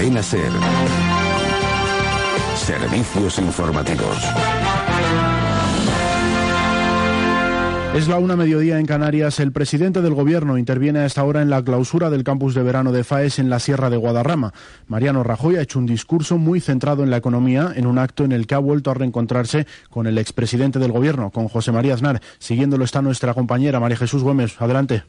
Cadena Ser. Servicios informativos. Es la una mediodía en Canarias. El presidente del gobierno interviene a esta hora en la clausura del campus de verano de FAES en la Sierra de Guadarrama. Mariano Rajoy ha hecho un discurso muy centrado en la economía en un acto en el que ha vuelto a reencontrarse con el expresidente del gobierno, con José María Aznar. Siguiéndolo está nuestra compañera María Jesús Gómez. Adelante.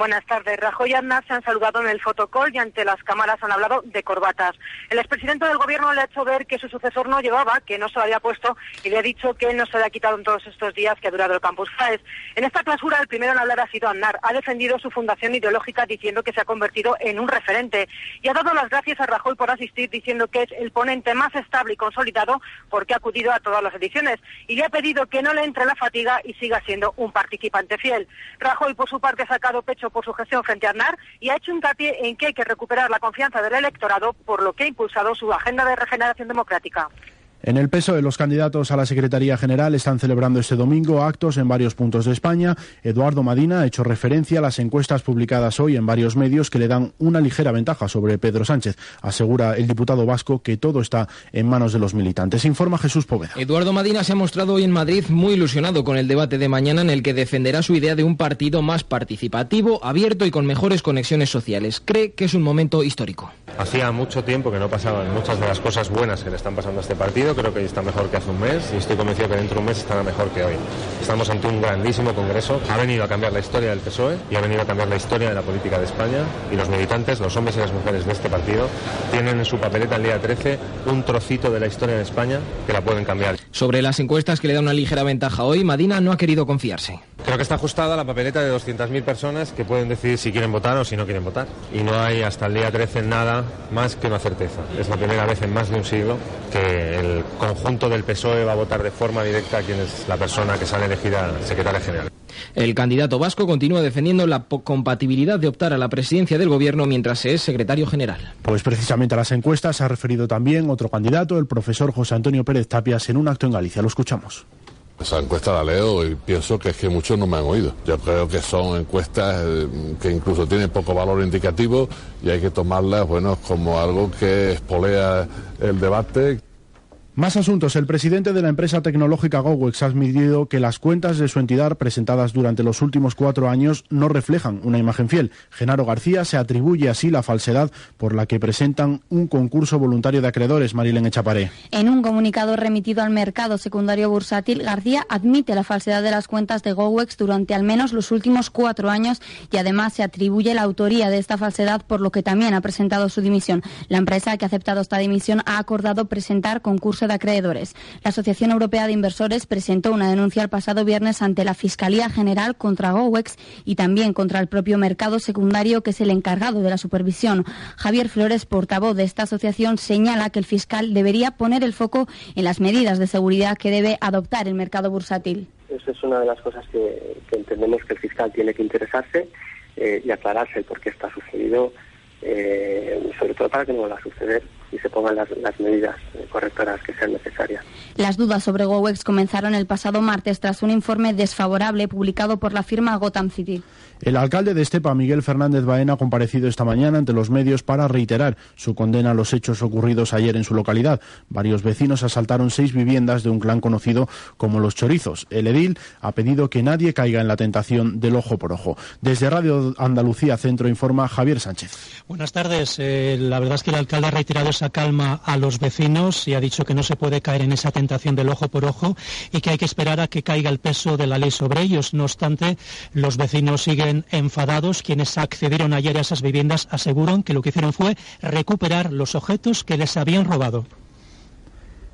Buenas tardes. Rajoy y Aznar se han saludado en el fotocall y ante las cámaras han hablado de corbatas. El expresidente del gobierno le ha hecho ver que su sucesor no llevaba, que no se lo había puesto y le ha dicho que no se le ha quitado en todos estos días que ha durado el campus FAES. En esta clausura el primero en hablar ha sido Aznar. Ha defendido su fundación ideológica diciendo que se ha convertido en un referente y ha dado las gracias a Rajoy por asistir diciendo que es el ponente más estable y consolidado porque ha acudido a todas las ediciones y le ha pedido que no le entre la fatiga y siga siendo un participante fiel. Rajoy por su parte ha sacado pecho por su gestión frente a Aznar y ha hecho hincapié en que hay que recuperar la confianza del electorado, por lo que ha impulsado su agenda de regeneración democrática. En el peso de los candidatos a la Secretaría General están celebrando este domingo actos en varios puntos de España. Eduardo Madina ha hecho referencia a las encuestas publicadas hoy en varios medios que le dan una ligera ventaja sobre Pedro Sánchez. Asegura el diputado vasco que todo está en manos de los militantes. Informa Jesús Poveda. Eduardo Madina se ha mostrado hoy en Madrid muy ilusionado con el debate de mañana en el que defenderá su idea de un partido más participativo, abierto y con mejores conexiones sociales. Cree que es un momento histórico. Hacía mucho tiempo que no pasaban muchas de las cosas buenas que le están pasando a este partido creo que está mejor que hace un mes y estoy convencido que dentro de un mes estará mejor que hoy. Estamos ante un grandísimo congreso. Ha venido a cambiar la historia del PSOE y ha venido a cambiar la historia de la política de España y los militantes, los hombres y las mujeres de este partido, tienen en su papeleta el día 13 un trocito de la historia de España que la pueden cambiar. Sobre las encuestas que le da una ligera ventaja hoy, Madina no ha querido confiarse. Creo que está ajustada la papeleta de 200.000 personas que pueden decidir si quieren votar o si no quieren votar. Y no hay hasta el día 13 nada más que una certeza. Es la primera vez en más de un siglo que el conjunto del PSOE va a votar de forma directa a quien es la persona que sale elegida secretaria general. El candidato vasco continúa defendiendo la compatibilidad de optar a la presidencia del gobierno mientras se es secretario general. Pues precisamente a las encuestas se ha referido también otro candidato, el profesor José Antonio Pérez Tapias, en un acto en Galicia. Lo escuchamos. Esa encuesta la leo y pienso que es que muchos no me han oído. Yo creo que son encuestas eh, que incluso tienen poco valor indicativo y hay que tomarlas, bueno, como algo que espolea el debate. Más asuntos. El presidente de la empresa tecnológica GoWex ha admitido que las cuentas de su entidad presentadas durante los últimos cuatro años no reflejan una imagen fiel. Genaro García se atribuye así la falsedad por la que presentan un concurso voluntario de acreedores. Marilén Echaparé. En un comunicado remitido al mercado secundario bursátil, García admite la falsedad de las cuentas de GoWex durante al menos los últimos cuatro años y además se atribuye la autoría de esta falsedad por lo que también ha presentado su dimisión. La empresa que ha aceptado esta dimisión ha acordado presentar concurso acreedores. La Asociación Europea de Inversores presentó una denuncia el pasado viernes ante la Fiscalía General contra GOWEX y también contra el propio mercado secundario que es el encargado de la supervisión. Javier Flores, portavoz de esta asociación, señala que el fiscal debería poner el foco en las medidas de seguridad que debe adoptar el mercado bursátil. Esa es una de las cosas que, entendemos que el fiscal tiene que interesarse eh, y aclararse por qué está sucedido, eh, sobre todo para que no vuelva a suceder y se pongan las, las medidas correctoras que sean necesarias. Las dudas sobre GoWex comenzaron el pasado martes tras un informe desfavorable publicado por la firma Gotham City. El alcalde de Estepa, Miguel Fernández Baena, ha comparecido esta mañana ante los medios para reiterar su condena a los hechos ocurridos ayer en su localidad. Varios vecinos asaltaron seis viviendas de un clan conocido como Los Chorizos. El edil ha pedido que nadie caiga en la tentación del ojo por ojo. Desde Radio Andalucía Centro informa Javier Sánchez. Buenas tardes. Eh, la verdad es que el alcalde ha reiterado esa calma a los vecinos y ha dicho que no se puede caer en esa tentación del ojo por ojo y que hay que esperar a que caiga el peso de la ley sobre ellos. No obstante, los vecinos siguen enfadados. Quienes accedieron ayer a esas viviendas aseguran que lo que hicieron fue recuperar los objetos que les habían robado.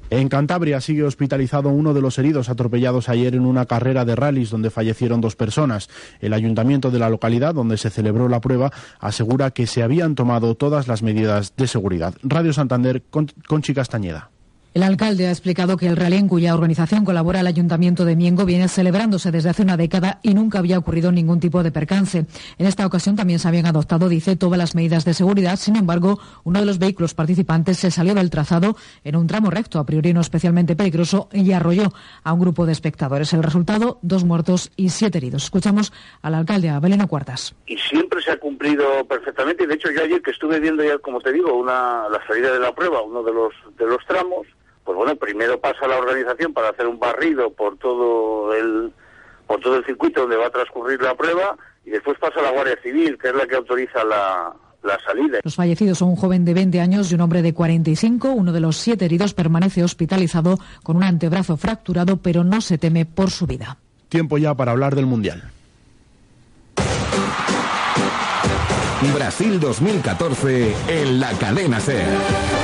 En Cantabria sigue hospitalizado uno de los heridos atropellados ayer en una carrera de rallies donde fallecieron dos personas. El ayuntamiento de la localidad donde se celebró la prueba asegura que se habían tomado todas las medidas de seguridad. Radio Santander, con, Conchi Castañeda. El alcalde ha explicado que el rally en cuya organización colabora el Ayuntamiento de Miengo viene celebrándose desde hace una década y nunca había ocurrido ningún tipo de percance. En esta ocasión también se habían adoptado, dice, todas las medidas de seguridad. Sin embargo, uno de los vehículos participantes se salió del trazado en un tramo recto, a priori no especialmente peligroso, y arrolló a un grupo de espectadores. El resultado, dos muertos y siete heridos. Escuchamos al alcalde, a Belena Cuartas. Y siempre se ha cumplido perfectamente. De hecho, yo ayer que estuve viendo ya, como te digo, una, la salida de la prueba, uno de los, de los tramos, pues bueno, primero pasa la organización para hacer un barrido por todo el por todo el circuito donde va a transcurrir la prueba y después pasa la Guardia Civil, que es la que autoriza la, la salida. Los fallecidos son un joven de 20 años y un hombre de 45. Uno de los siete heridos permanece hospitalizado con un antebrazo fracturado, pero no se teme por su vida. Tiempo ya para hablar del Mundial. Brasil 2014 en la cadena SER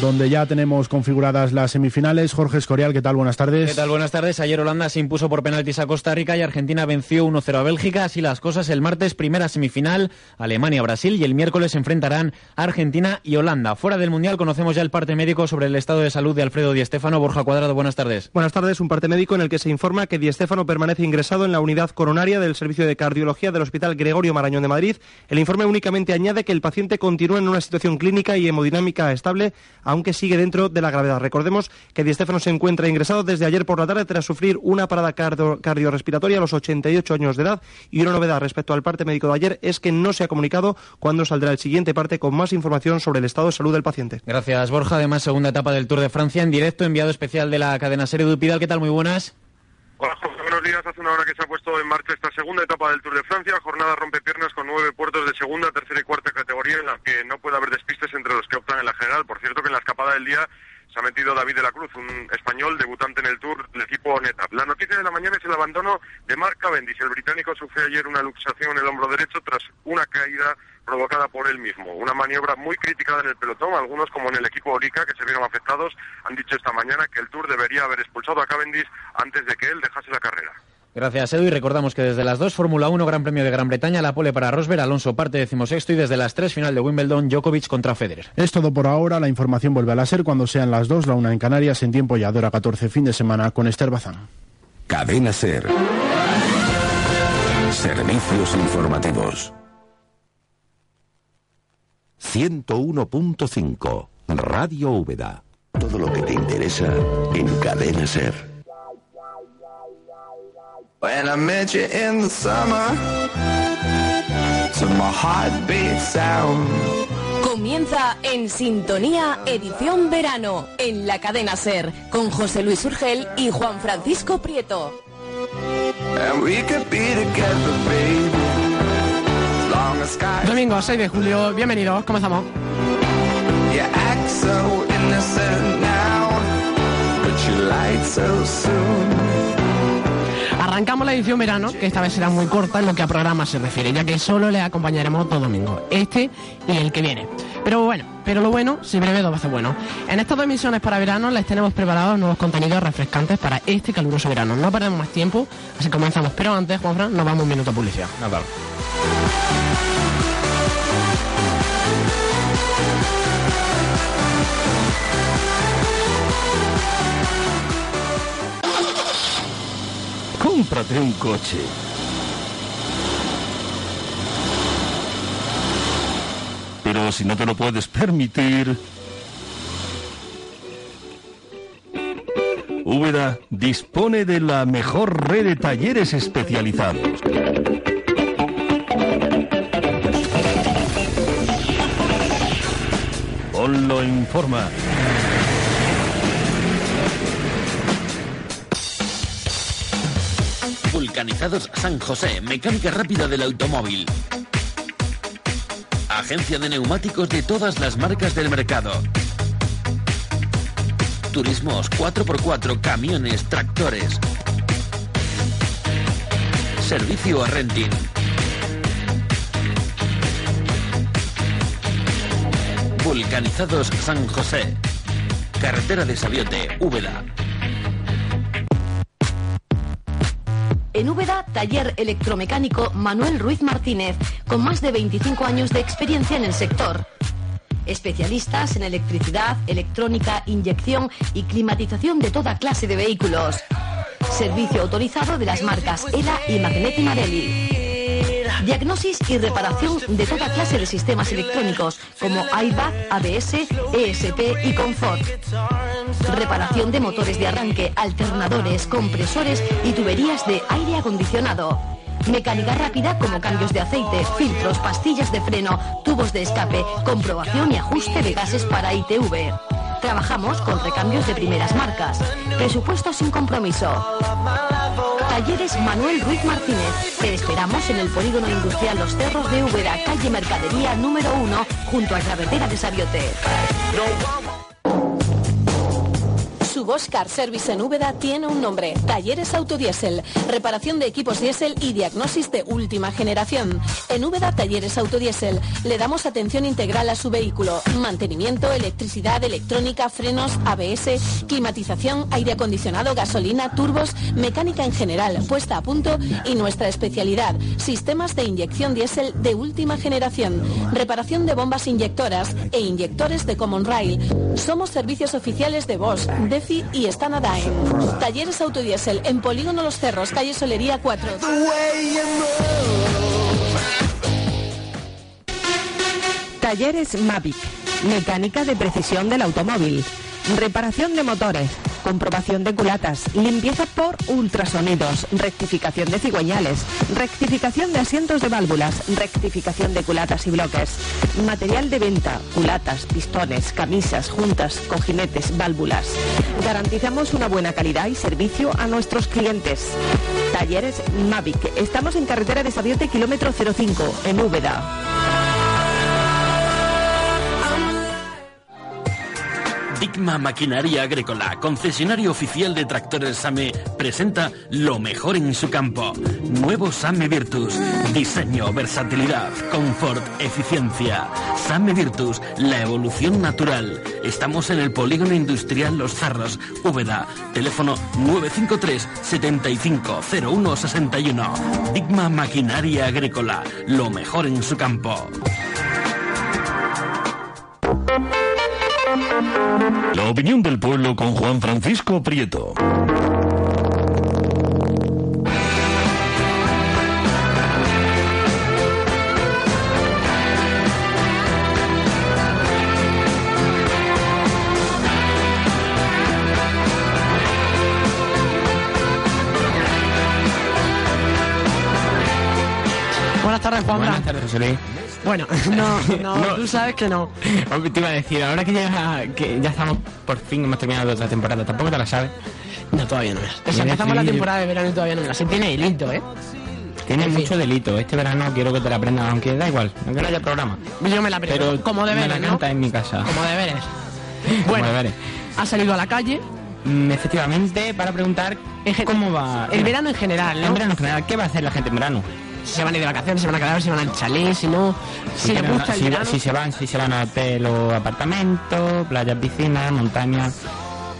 donde ya tenemos configuradas las semifinales. Jorge Escorial, ¿qué tal? Buenas tardes. ¿Qué tal? Buenas tardes. Ayer Holanda se impuso por penaltis a Costa Rica y Argentina venció 1-0 a Bélgica. Así las cosas, el martes primera semifinal, Alemania-Brasil y el miércoles se enfrentarán Argentina y Holanda. Fuera del Mundial conocemos ya el parte médico sobre el estado de salud de Alfredo Di Stéfano. Borja Cuadrado, buenas tardes. Buenas tardes. Un parte médico en el que se informa que Di Stéfano permanece ingresado en la unidad coronaria del Servicio de Cardiología del Hospital Gregorio Marañón de Madrid. El informe únicamente añade que el paciente continúa en una situación clínica y hemodinámica estable, aunque sigue dentro de la gravedad. Recordemos que Di Stéfano se encuentra ingresado desde ayer por la tarde tras sufrir una parada cardiorrespiratoria a los 88 años de edad y una novedad respecto al parte médico de ayer es que no se ha comunicado cuándo saldrá el siguiente parte con más información sobre el estado de salud del paciente. Gracias Borja. Además, segunda etapa del Tour de Francia en directo, enviado especial de la cadena Serie Dupidal. ¿Qué tal? Muy buenas. Hola Jorge, buenos días. Hace una hora que se ha puesto en marcha esta segunda etapa del Tour de Francia, jornada rompepiernas con nueve puertos de segunda, tercera y cuarta categoría en la que no puede haber despistes entre los que optan en la general. Por cierto que en la escapada del día se ha metido David de la Cruz, un español debutante en el Tour del equipo NetApp. La noticia de la mañana es el abandono de Mark Cavendish. El británico sufrió ayer una luxación en el hombro derecho tras una caída provocada por él mismo. Una maniobra muy criticada en el pelotón. Algunos, como en el equipo Orica, que se vieron afectados, han dicho esta mañana que el Tour debería haber expulsado a Cavendish antes de que él dejase la carrera. Gracias, Edu. Y recordamos que desde las 2, Fórmula 1, Gran Premio de Gran Bretaña, la pole para Rosberg, Alonso parte decimosexto y desde las 3, final de Wimbledon, Djokovic contra Federer. Es todo por ahora. La información vuelve a la SER cuando sean las 2, la 1 en Canarias, en tiempo ya de hora 14, fin de semana, con Esther Bazán. Cadena SER. Servicios informativos. 101.5 Radio Úbeda. Todo lo que te interesa en Cadena Ser. When I met you in the summer, to my heartbeat sound. Comienza en Sintonía Edición Verano en la cadena Ser con José Luis Urgel y Juan Francisco Prieto. And we could be together, baby. Domingo 6 de julio, bienvenidos, comenzamos. You act so innocent now, but you lied so soon. Arrancamos la edición verano, que esta vez será muy corta en lo que a programa se refiere, ya que solo le acompañaremos todo domingo, este y el que viene. Pero bueno, pero lo bueno, si breve dos veces bueno. En estas dos emisiones para verano les tenemos preparados nuevos contenidos refrescantes para este caluroso verano. No perdemos más tiempo, así que comenzamos. Pero antes, Juanfran, nos vamos un minuto a publicidad. Nada. Cómprate un coche. Pero si no te lo puedes permitir... Úbeda dispone de la mejor red de talleres especializados. Ponlo informa. Vulcanizados San José, mecánica rápida del automóvil. Agencia de neumáticos de todas las marcas del mercado. Turismos 4x4, camiones, tractores. Servicio a renting. Vulcanizados San José. Carretera de Sabiote, Úbeda. En Úbeda, taller electromecánico Manuel Ruiz Martínez, con más de 25 años de experiencia en el sector. Especialistas en electricidad, electrónica, inyección y climatización de toda clase de vehículos. Servicio autorizado de las marcas ELA y Magnetti Marelli. Diagnosis y reparación de toda clase de sistemas electrónicos como iBac, ABS, ESP y Confort. Reparación de motores de arranque, alternadores, compresores y tuberías de aire acondicionado. Mecánica rápida como cambios de aceite, filtros, pastillas de freno, tubos de escape, comprobación y ajuste de gases para ITV. Trabajamos con recambios de primeras marcas. Presupuesto sin compromiso. Talleres Manuel Ruiz Martínez. Te esperamos en el Polígono Industrial Los Cerros de Úbeda, calle Mercadería número 1, junto a Carretera de Sabiote. Su Bosch Car Service en Úbeda tiene un nombre, Talleres Autodiesel, reparación de equipos diésel y diagnosis de última generación. En Úbeda Talleres Autodiesel le damos atención integral a su vehículo, mantenimiento, electricidad, electrónica, frenos, ABS, climatización, aire acondicionado, gasolina, turbos, mecánica en general, puesta a punto y nuestra especialidad, sistemas de inyección diésel de última generación, reparación de bombas inyectoras e inyectores de Common Rail. Somos servicios oficiales de Bosch, Y Stanadain. Talleres Autodiesel en Polígono Los Cerros, calle Solería 4. Talleres Mavic. Mecánica de precisión del automóvil. Reparación de motores. Comprobación de culatas. Limpieza por ultrasonidos. Rectificación de cigüeñales. Rectificación de asientos de válvulas. Rectificación de culatas y bloques. Material de venta. Culatas, pistones, camisas, juntas, cojinetes, válvulas. Garantizamos una buena calidad y servicio a nuestros clientes. Talleres Mavic. Estamos en carretera de Sabiote, kilómetro 05, en Úbeda. Digma Maquinaria Agrícola, concesionario oficial de tractores SAME, presenta lo mejor en su campo. Nuevo SAME Virtus. Diseño, versatilidad, confort, eficiencia. SAME Virtus, la evolución natural. Estamos en el Polígono Industrial Los Zarros, Úbeda. Teléfono 953 750161. Digma Maquinaria Agrícola, lo mejor en su campo. La opinión del pueblo con Juan Francisco Prieto. Tardes, José Luis. Bueno, no, no, No. tú sabes que no. Te iba a decir, ahora que ya, que ya estamos, por fin hemos terminado otra temporada, tampoco te la sabes. No, todavía no es. Empezamos la temporada de verano y todavía no me la sé. Tiene hilito, ¿eh? Tiene En fin. mucho delito. Este verano quiero que te la aprendas, aunque da igual, aunque no haya programa. Yo me la aprendo. Pero como me deberes, la ¿no? canta en mi casa. Como deberes. Como Bueno, deberes. ha salido a la calle. Mm, efectivamente, para preguntar cómo va... El verano en general, ¿no? El verano en general, ¿qué va a hacer la gente en verano? Si se van a ir de vacaciones, si van a quedar, si van al chalet, si no. Si, les quieren- gusta el si, verano. si se van, si se van a hotel o apartamento, playas, piscinas, montañas,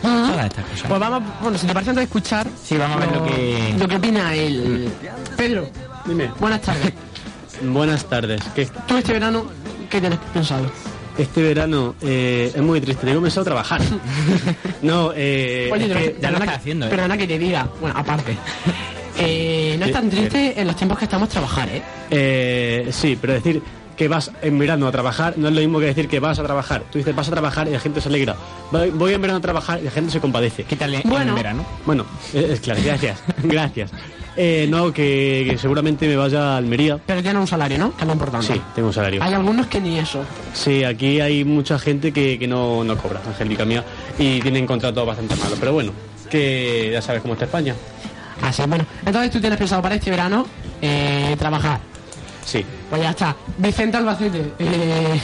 todas estas cosas. Pues vamos, bueno, si te parece antes de escuchar. Sí, vamos a ver lo que- Lo que opina el. Pedro, Dime. buenas tardes. Buenas tardes. ¿Qué? Tú este verano, ¿qué tienes pensado? Este verano eh, es muy triste. Tengo comenzado a trabajar. no, eh, Oye, es pero- que- perdona, que, perdona que te diga, bueno, aparte. Eh, no es tan triste en los tiempos que estamos trabajar, ¿eh? Eh, sí, pero decir que vas en verano a trabajar no es lo mismo que decir que vas a trabajar. Tú dices vas a trabajar y la gente se alegra. Voy, voy en verano a trabajar y la gente se compadece. ¿Qué tal Bueno. en verano? Bueno, eh, es claro, gracias. gracias. Eh, no, que, que seguramente me vaya a Almería. Pero tiene un salario, ¿no? Que es lo importante. Sí, tengo un salario. Hay algunos que ni eso. Sí, aquí hay mucha gente que, que no, no cobra, Angélica mía, y tienen contratos bastante malos. Pero bueno, que ya sabes cómo está España. Así, bueno. Entonces tú tienes pensado para este verano eh, trabajar. Sí. Pues ya está. Vicente Albacete, eh,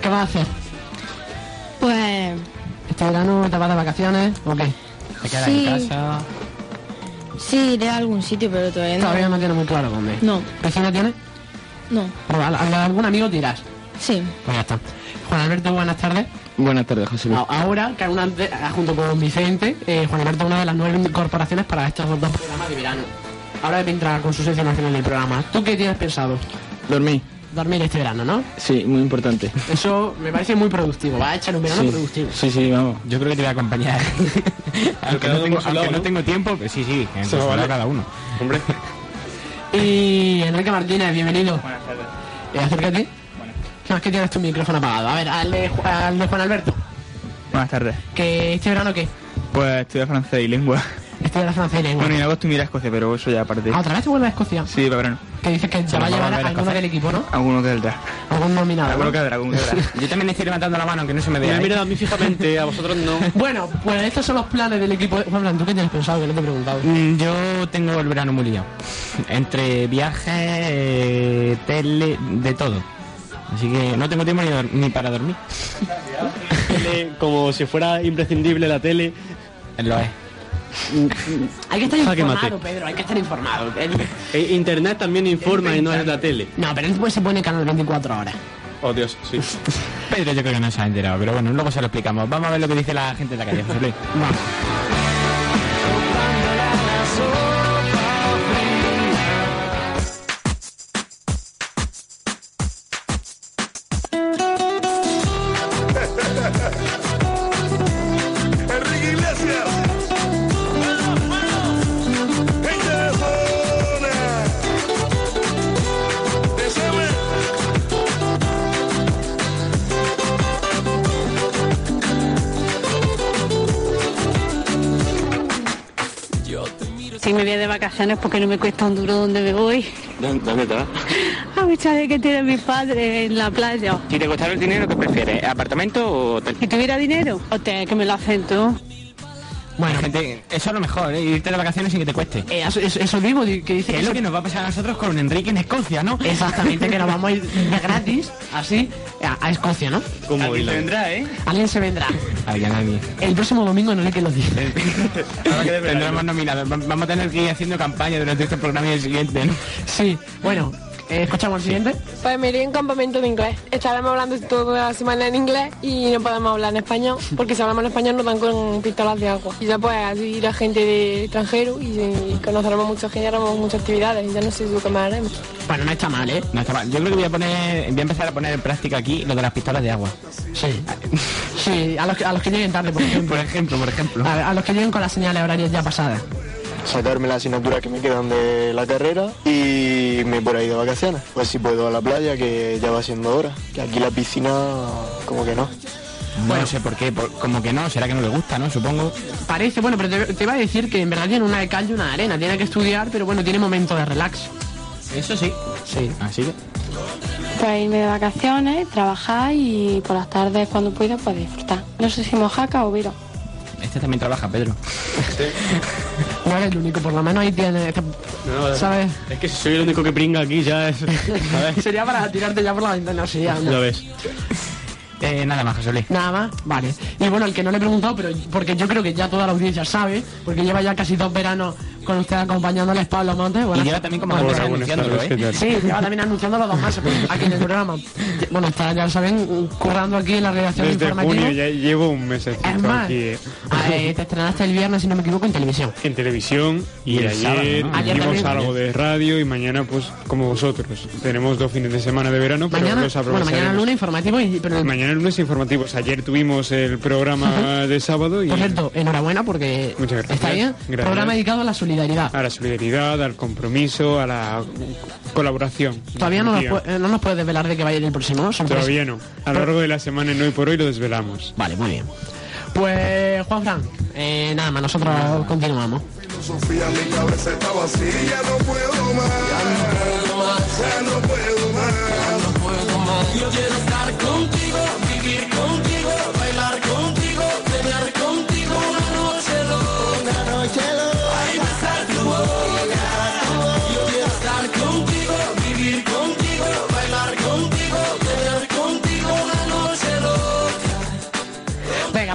¿qué vas a hacer? Pues ¿Este verano te vas de vacaciones o qué? ¿Te quedas Sí. en casa? sí, iré a algún sitio, pero todavía no. Todavía no tienes muy claro dónde. No, ¿Vecino tienes? no. A algún amigo te irás. Sí. Pues ya está. Juan Alberto, buenas tardes. Buenas tardes, José Luis. Ahora, que una, de- junto con Vicente, eh, Juan Alberto es una de las nueve incorporaciones para estos dos programas de verano. Ahora vendrá con su sección al final del programa. ¿Tú qué tienes pensado? Dormí. Dormir este verano, ¿no? Sí, muy importante. Eso me parece muy productivo. Va a echar un verano Sí. productivo. Sí, sí, vamos. Yo creo que te voy a acompañar. aunque no tengo, uno a su aunque lado, no ¿no? tengo tiempo, pues sí, sí. En Se va a su lado valer. cada uno. Hombre. Y Enrique Martínez, bienvenido. Buenas tardes. acércate. No, es que tienes tu micrófono apagado. A ver, al de, Ju- al de Juan Alberto. Buenas tardes. ¿Que este verano qué? Pues estudio francés y lengua. Estudiar francés y lengua. Bueno, y luego estudiar a Escocia, pero eso ya aparte. Ah, ¿Otra vez te vuelves a Escocia? Sí, para verano. Que dices que te va a llevar a alguno del equipo, ¿no? Alguno del draft. Algún nominado. Alguno ¿no? que habrá, alguno que habrá. Yo también estoy levantando la mano, que no se me vea. Mira, ¿eh? mira a mí fijamente, a vosotros no. Bueno, pues estos son los planes del equipo. Juan ¿tú qué tienes pensado? Que no te he preguntado. Mm, Yo tengo el verano muy liado. Entre viajes, eh, tele, de todo. Así que no tengo tiempo ni, dor- ni para dormir. Como si fuera imprescindible la tele. Lo es. Hay que estar Jaque informado. Pedro, hay que estar informado. El- E- Internet también informa y no es la tele. No, pero después se pone canal 24 horas. Oh, Dios, sí. Pedro yo creo que no se ha enterado, pero bueno, luego se lo explicamos. Vamos a ver lo que dice la gente de la calle, José Luis. Vacaciones porque no me cuesta un duro donde me voy. ¿Dónde te vas? A mi chale que tiene mi padre en la playa. Si te costara el dinero, ¿qué prefieres? ¿Apartamento o hotel? Si tuviera dinero, hotel, que me lo hacen tú. Bueno, gente, eso es lo mejor, ¿eh? irte de vacaciones sin que te cueste. Eh, eso, eso- eso mismo que dice es lo que nos va a pasar a nosotros con Enrique en Escocia, ¿no? Exactamente, que nos vamos a ir de gratis, así, a, a Escocia, ¿no? Como Alguien se vendrá, ¿eh? Alguien se vendrá. Alguien, alguien. El próximo domingo no sé qué lo dice. Tendremos nominados. Va- Vamos a tener que ir haciendo campaña durante este programa y el siguiente, ¿no? Sí, bueno, escuchamos el siguiente. Pues me iría en campamento de inglés. Estaremos hablando toda la semana en inglés y no podemos hablar en español, porque si hablamos en español nos dan con pistolas de agua. Y ya pues así irá gente de extranjero y, y conoceremos mucha gente, haremos muchas actividades y ya no sé lo que más haremos. Bueno, no está mal, ¿eh? No está mal. Yo creo que voy a poner, voy a empezar a poner en práctica aquí lo de las pistolas de agua. Sí. Sí, a los, que- a los que lleguen tarde, por ejemplo. Por ejemplo, por ejemplo. A, a los que lleguen con las señales horarias ya pasadas. Sacarme las asignaturas que me quedan de la carrera y me por ahí de vacaciones. Pues si puedo a la playa, que ya va siendo hora. Que aquí la piscina, como que no. Bueno, no sé por qué, por- como que no, será que no le gusta, ¿no? Supongo. Parece, bueno, pero te, te iba a decir que en verdad tiene una de cal y una de arena. Tiene que estudiar, pero bueno, tiene momento de relax. Eso sí. Sí. Así que. Pues irme de vacaciones, trabajar y por las tardes cuando pueda pues disfrutar. No sé si mojaca o viro. Este también trabaja, Pedro. No eres el único, por lo menos ahí tiene. este- No, ¿Sabes? Es que si soy el único que pringa aquí ya es. ¿sabes? Sería para tirarte ya por la ventana, sí. Ya ves. Eh, nada más, José Luis. Nada más, vale. Y bueno, el que no le he preguntado, pero porque yo creo que ya toda la audiencia sabe, porque lleva ya casi dos veranos con usted acompañándoles Pablo Montes. Buenas- Y lleva también como dos anunciándolo, ¿eh? Sí, lleva también anunciando los dos meses aquí en el programa. Bueno, está, ya lo saben, currando aquí en la redacción Desde informativa. junio ya llevo un mes Es más, aquí eh, eh, te estrenaste el viernes, si no me equivoco, en televisión. en televisión y, ayer sábado, ¿no? Ayer hicimos también. algo de radio y mañana pues como vosotros. Tenemos dos fines de semana de verano, pero Mañana, los bueno, aprovecharemos. mañana lunes informativo y pero Mañana lunes informativos. Ayer tuvimos el programa de sábado y por cierto, enhorabuena porque Muchas gracias. está bien. Gracias. Programa dedicado a la solidaridad. A la solidaridad, al compromiso, a la colaboración. Todavía no nos, no puedes desvelar de que va a ir el próximo, ¿no? Todavía no. A lo largo de la semana, en hoy por hoy, lo desvelamos. Vale, muy bien. Pues, Juan Fran, eh, nada más, nosotros continuamos. Sofía, mi cabeza está vacía, ya no puedo más. Ya no puedo más. Ya no puedo más. Ya no puedo más. Yo quiero estar contigo, vivir contigo,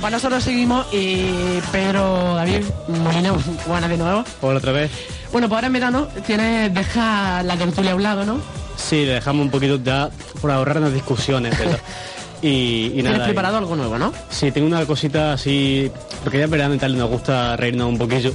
pues nosotros seguimos y Pedro David Molina, buenas de nuevo. Hola otra vez. Bueno, pues ahora en verano tienes, deja la tertulia a un lado, ¿no? Sí, le dejamos un poquito ya por ahorrarnos discusiones. Y, y Tienes nada. preparado y- algo nuevo, ¿no? Sí, tengo una cosita así, porque ya es verano y tal, nos gusta reírnos un poquillo.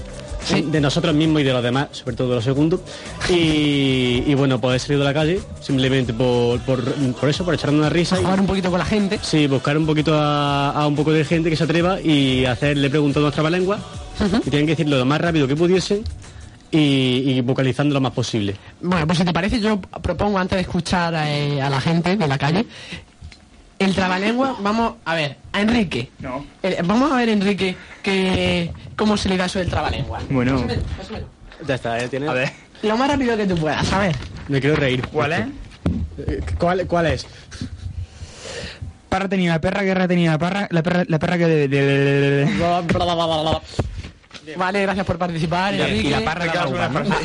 De nosotros mismos y de los demás, sobre todo de los segundos. Y, y bueno, pues he salido de la calle, simplemente por, por, por eso, por echarme una risa. y- Jugar un poquito con la gente. Sí, buscar un poquito a, a un poco de gente que se atreva y hacerle preguntas a nuestra lengua. Y tienen que decirlo lo más rápido que pudiesen y, y vocalizando lo más posible. Bueno, pues si te parece, yo propongo antes de escuchar eh, a la gente de la calle, el trabalengua, vamos a ver, a Enrique. No. Eh, vamos a ver, Enrique, que, cómo se le da eso del trabalengua. Bueno. Pásamelo, pásamelo. Ya está, ya tienes. A ver. Lo más rápido que tú puedas, a ver. Me quiero reír. ¿Cuál es? Eh, ¿Cuál, cuál es? Parra tenía una perra, guerra tenía una perra, la perra, la perra que de, de- de- de- Vale, gracias por participar, Y Enrique. la parra que.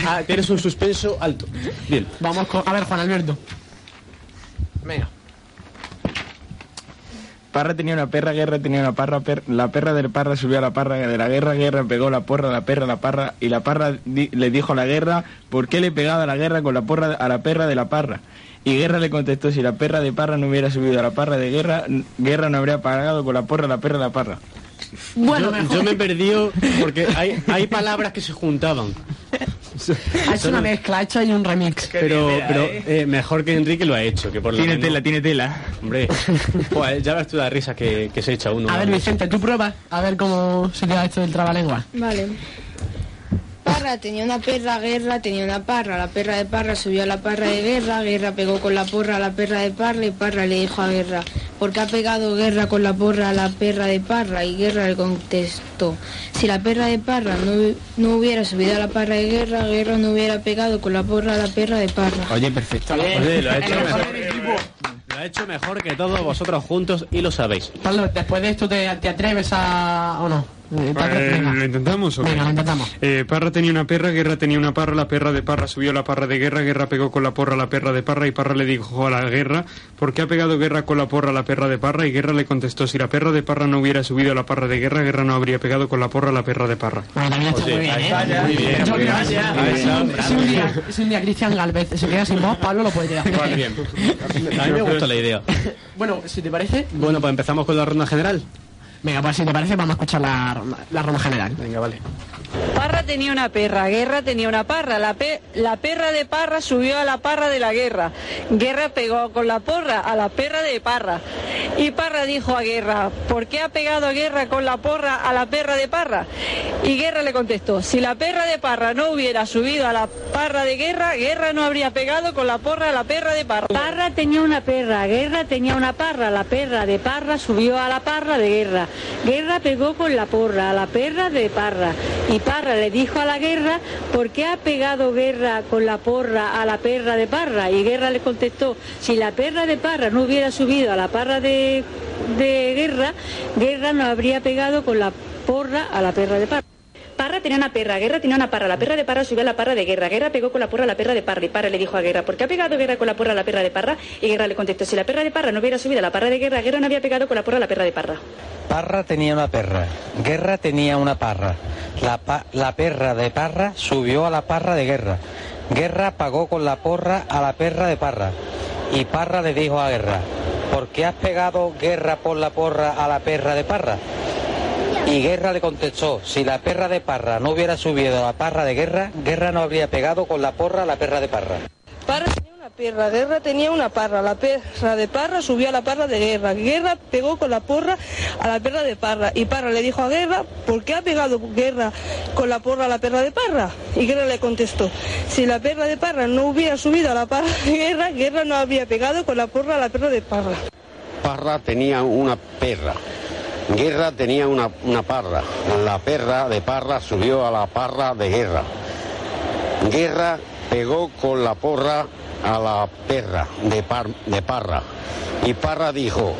Ah, tienes un suspenso alto. Bien. Vamos con... A ver, Juan Alberto. Venga. Parra tenía una perra, guerra tenía una parra, per- la perra del parra subió a la parra de la guerra, guerra pegó la porra, la perra, la parra, y la parra di- le dijo a la guerra, ¿por qué le he pegado a la guerra con la porra a la perra de la parra? Y Guerra le contestó, si la perra de parra no hubiera subido a la parra de guerra, Guerra no habría pagado con la porra a la perra de la parra. Bueno, yo me he perdido porque hay, hay palabras que se juntaban. Ha hecho una mezcla, ha hecho ahí un remix. Pero, pero eh, mejor que Enrique lo ha hecho, que por lo Tiene menos- tela, tiene tela. Hombre, pues ya ves tú la risa que, que se echa uno. A ver, Vicente, tú pruebas a ver cómo se te da esto del trabalengua. Vale. Parra tenía una perra, Guerra tenía una parra. La perra de Parra subió a la parra de Guerra, Guerra pegó con la porra a la perra de Parra y Parra le dijo a Guerra, ¿por qué ha pegado Guerra con la porra a la perra de Parra? Y Guerra le contestó, si la perra de Parra no, no hubiera subido a la parra de Guerra, Guerra no hubiera pegado con la porra a la perra de Parra. Oye, perfecto. Oye, lo ha hecho mejor. Lo ha hecho mejor que todos vosotros juntos y lo sabéis. Pablo, después de esto, ¿te, te atreves a... o no? Eh. Eh, Venga. ¿Lo intentamos o qué? Venga, lo intentamos. Eh, Parra tenía una perra, Guerra tenía una parra, la perra de Parra subió a la parra de Guerra, Guerra pegó con la porra a la perra de Parra y Parra le dijo a la Guerra, ¿por qué ha pegado Guerra con la porra a la perra de Parra? Y Guerra le contestó, si la perra de Parra no hubiera subido a la parra de Guerra, Guerra no habría pegado con la porra a la perra de Parra. Bueno, también está muy bien, ¿eh? Muy bien, Yo muy creo bien. que si- está. un día, si un día Cristian Galvez se queda sin voz, Pablo lo. Muy bien. A mí me gusta la idea. Bueno, si te parece... Bueno, pues empezamos con la ronda general. Venga, pues si te parece, vamos a escuchar la, la ronda general. Venga, vale. Parra tenía una perra, Guerra tenía una parra. La, pe- la perra de Parra subió a la parra de la Guerra. Guerra pegó con la porra a la perra de Parra. Y Parra dijo a Guerra, ¿por qué ha pegado Guerra con la porra a la perra de Parra? Y Guerra le contestó, si la perra de Parra no hubiera subido a la parra de Guerra, Guerra no habría pegado con la porra a la perra de Parra. Parra tenía una perra, Guerra tenía una parra, la perra de Parra subió a la parra de Guerra. Guerra pegó con la porra a la perra de Parra. Y Parra le dijo a la Guerra, ¿por qué ha pegado Guerra con la porra a la perra de Parra? Y Guerra le contestó, si la perra de Parra no hubiera subido a la parra de, de Guerra, Guerra no habría pegado con la porra a la perra de Parra. Parra tenía una perra, Guerra tenía una parra, la perra de Parra subió a la parra de Guerra, Guerra pegó con la porra a la perra de Parra y Parra le dijo a Guerra, ¿por qué ha pegado Guerra con la porra a la perra de Parra? Y Guerra le contestó, si la perra de Parra no hubiera subido a la parra de Guerra, Guerra no había pegado con la porra a la perra de Parra. Parra tenía una perra, Guerra tenía una parra. La, la perra de Parra subió a la parra de Guerra. Guerra pagó con la porra a la perra de Parra. Y Parra le dijo a Guerra, ¿por qué has pegado Guerra por la porra a la perra de Parra? Y Guerra le contestó, si la perra de Parra no hubiera subido a la parra de Guerra, Guerra no habría pegado con la porra a la perra de Parra. Parra tenía una perra, Guerra tenía una parra, la perra de Parra subió a la parra de Guerra, Guerra pegó con la porra a la perra de Parra y Parra le dijo a Guerra, ¿por qué ha pegado Guerra con la porra a la perra de Parra? Y Guerra le contestó, si la perra de Parra no hubiera subido a la parra de Guerra, Guerra no habría pegado con la porra a la perra de Parra. Parra tenía una perra. Guerra tenía una, una parra. La perra de Parra subió a la parra de Guerra. Guerra pegó con la porra a la perra de, Par- de Parra. Y Parra dijo,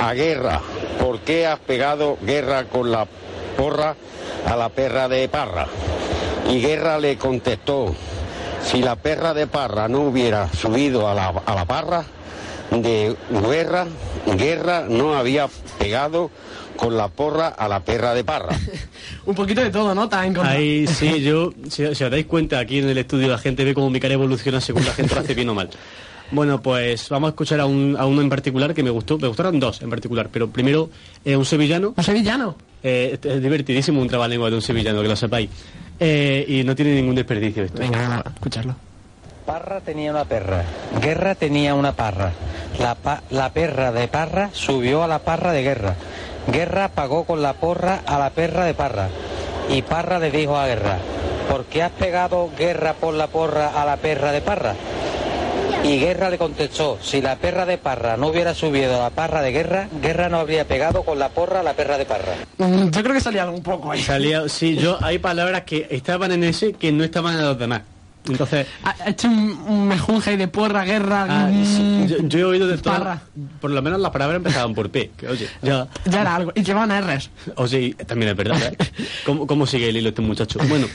a Guerra, ¿por qué has pegado Guerra con la porra a la perra de Parra? Y Guerra le contestó, si la perra de Parra no hubiera subido a la, a la parra de Guerra, Guerra no había pegado con la porra a la perra de Parra. Un poquito de todo, ¿no? Está en contra. Ahí sí, yo, si, si os dais cuenta, aquí en el estudio la gente ve cómo mi cara evoluciona según la gente lo hace bien o mal. Bueno, pues vamos a escuchar a, un- a uno en particular que me gustó. Me gustaron dos en particular, pero primero eh, un sevillano. ¿Un sevillano? Eh, es divertidísimo un trabalengua de un sevillano, que lo sepáis. Eh, y no tiene ningún desperdicio esto. Venga, a escucharlo. Parra tenía una perra, Guerra tenía una parra. La, pa- la perra de Parra subió a la parra de Guerra. Guerra pagó con la porra a la perra de Parra. Y Parra le dijo a Guerra, ¿por qué has pegado Guerra por la porra a la perra de Parra? Y Guerra le contestó, si la perra de Parra no hubiera subido a la parra de Guerra, Guerra no habría pegado con la porra a la perra de Parra. Mm, Yo creo que salía un poco ahí. Salía, sí, yo hay palabras que estaban en ese que no estaban en los demás. Entonces, Ha ha hecho un, un mejunje de porra, guerra. ah, mm, yo, yo he oído de todo. Por lo menos las palabras empezaban por P. Que, oye, ya. Ya era algo. Y llevaban R's. O sea, y también es verdad. ¿eh? ¿Cómo, cómo sigue el hilo este muchacho? Bueno,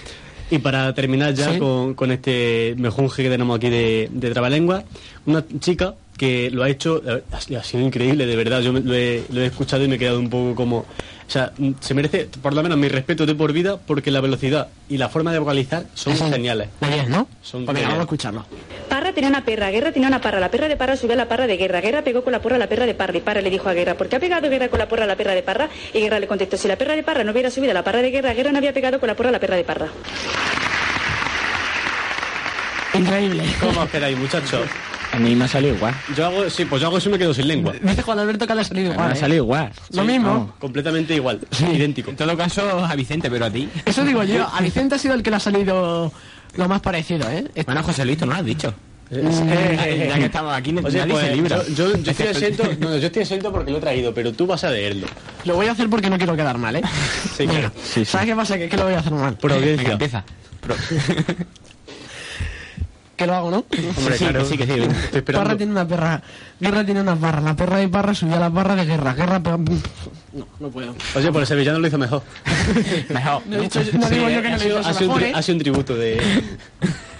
y para terminar ya Sí. con, con este mejunje que tenemos aquí de, de Trabalengua, una chica que lo ha hecho, eh, ha ha sido increíble, de verdad. Yo me- lo he, lo he escuchado y me he quedado un poco como. O sea, mm, se merece por lo menos mi respeto de por vida porque la velocidad y la forma de vocalizar son geniales. La 10, ¿no? Son Pues venga, vamos a geniales. escucharlo. Parra tenía una perra, Guerra tenía una parra, la perra de Parra subió a la parra de Guerra, Guerra pegó con la porra a la perra de Parra y Parra le dijo a Guerra, ¿por qué ha pegado Guerra con la porra a la perra de Parra? Y Guerra le contestó, si la perra de Parra no hubiera subido a la parra de Guerra, Guerra no había pegado con la porra a la perra de Parra. Increíble. ¿Cómo os quedáis, muchachos? A mí me ha salido igual. Yo hago, sí, pues yo hago eso y me quedo sin lengua. Dice Juan Alberto que le ha salido Me igual. ha ¿eh? salido igual. Lo Sí, mismo. vamos. Completamente igual, idéntico. En todo caso, a Vicente, pero a ti. Eso digo yo. A Vicente ha sido el que le ha salido lo más parecido, ¿eh? Bueno, José Luis, tú no lo has dicho. Eh, ya que estamos aquí, nadie pues, se libra. Yo, yo, yo estoy exento, no, no, yo estoy exento porque lo he traído, pero tú vas a leerlo. Lo voy a hacer porque no quiero quedar mal, ¿eh? Sí, claro. ¿Sabes qué pasa? Que es que lo voy a hacer mal. Providencia. Venga, empieza. Que lo hago, ¿no? Hombre, Sí, claro. que sí, que sí. Estoy. Parra tiene una perra. Guerra tiene una barra. La perra de Parra subió a la barra de Guerra. Guerra... pe- No, no puedo. Oye, por el sevillano lo hizo mejor. Mejor. No, he dicho- no digo yo que no ha lo sido, hizo ha sido un, mejor, tri- ha sido un tributo de...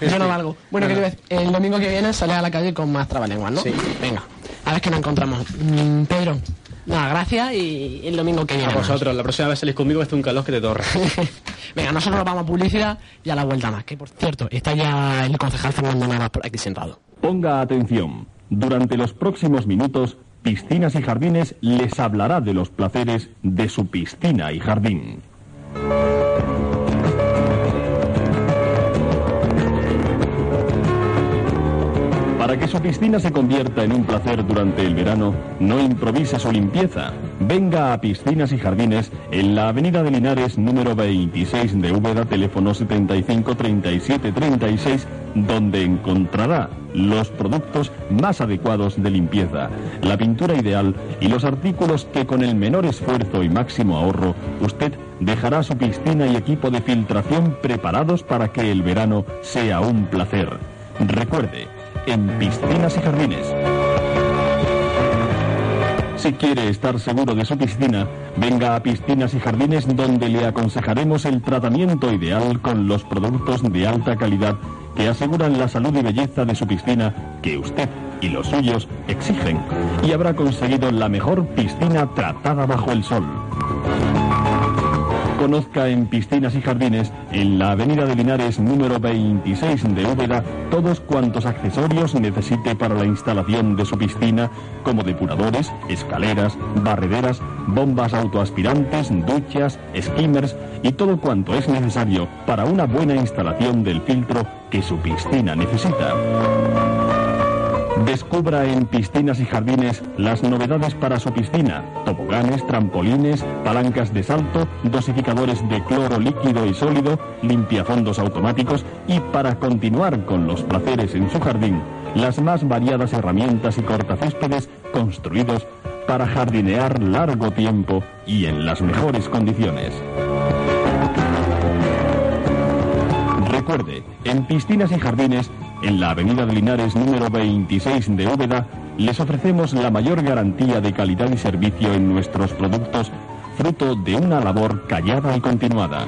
Yo no valgo. Bueno, ¿qué te iba a decir? el domingo que viene sale a la calle con más trabalenguas, ¿no? Sí. Venga. A ver qué nos encontramos. Mm, Pedro. Nada, gracias y el domingo que viene. A vosotros, la próxima vez salís conmigo, este es un calor que te torra. Venga, nosotros nos vamos a publicidad y a la vuelta más. Que por cierto, está ya el concejal Fernando Navas por aquí sentado. Ponga atención. Durante los próximos minutos, Piscinas y Jardines les hablará de los placeres de su piscina y jardín. Que su piscina se convierta en un placer durante el verano, no improvise su limpieza. Venga a Piscinas y Jardines en la Avenida de Linares número 26 de Úbeda, teléfono 75 37 36, donde encontrará los productos más adecuados de limpieza, la pintura ideal y los artículos que con el menor esfuerzo y máximo ahorro usted dejará su piscina y equipo de filtración preparados para que el verano sea un placer. Recuerde, en Piscinas y Jardines. Si quiere estar seguro de su piscina, venga a Piscinas y Jardines donde le aconsejaremos el tratamiento ideal con los productos de alta calidad que aseguran la salud y belleza de su piscina que usted y los suyos exigen y habrá conseguido la mejor piscina tratada bajo el sol. Conozca en Piscinas y Jardines, en la Avenida de Linares número 26 de Úbeda, todos cuantos accesorios necesite para la instalación de su piscina, como depuradores, escaleras, barrederas, bombas autoaspirantes, duchas, skimmers y todo cuanto es necesario para una buena instalación del filtro que su piscina necesita. Descubra en Piscinas y Jardines las novedades para su piscina, toboganes, trampolines, palancas de salto, dosificadores de cloro líquido y sólido, limpiafondos automáticos y para continuar con los placeres en su jardín, las más variadas herramientas y cortacéspedes construidos para jardinear largo tiempo y en las mejores condiciones. Recuerde, en Piscinas y Jardines, en la Avenida de Linares número 26 de Úbeda, les ofrecemos la mayor garantía de calidad y servicio en nuestros productos, fruto de una labor callada y continuada.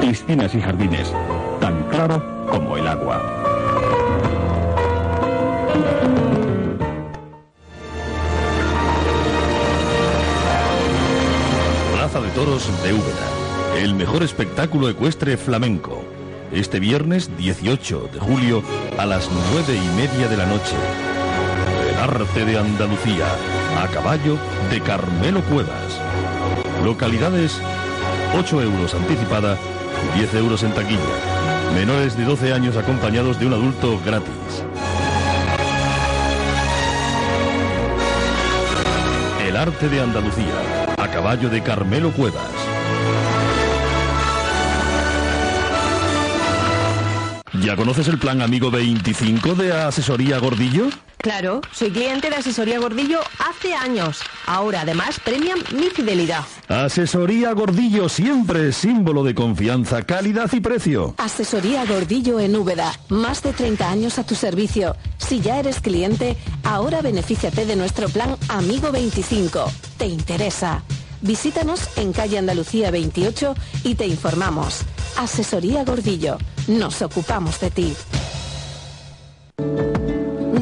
Piscinas y Jardines, tan claro como el agua. Plaza de Toros de Úbeda. El mejor espectáculo ecuestre flamenco. Este viernes 18 de julio a las nueve y media de la noche. arte de Andalucía, a caballo de Carmelo Cuevas. Localidades, 8 euros anticipada, 10 euros en taquilla. Menores de 12 años acompañados de un adulto gratis. El arte de Andalucía, a caballo de Carmelo Cuevas. ¿Ya conoces el plan Amigo 25 de Asesoría Gordillo? Claro, soy cliente de Asesoría Gordillo hace años. Ahora además premian mi fidelidad. Asesoría Gordillo siempre símbolo de confianza, calidad y precio. Asesoría Gordillo en Úbeda. Más de 30 años a tu servicio. Si ya eres cliente, ahora benefíciate de nuestro plan Amigo 25. ¿Te interesa? Visítanos en calle Andalucía 28 y te informamos. Asesoría Gordillo. Nos ocupamos de ti.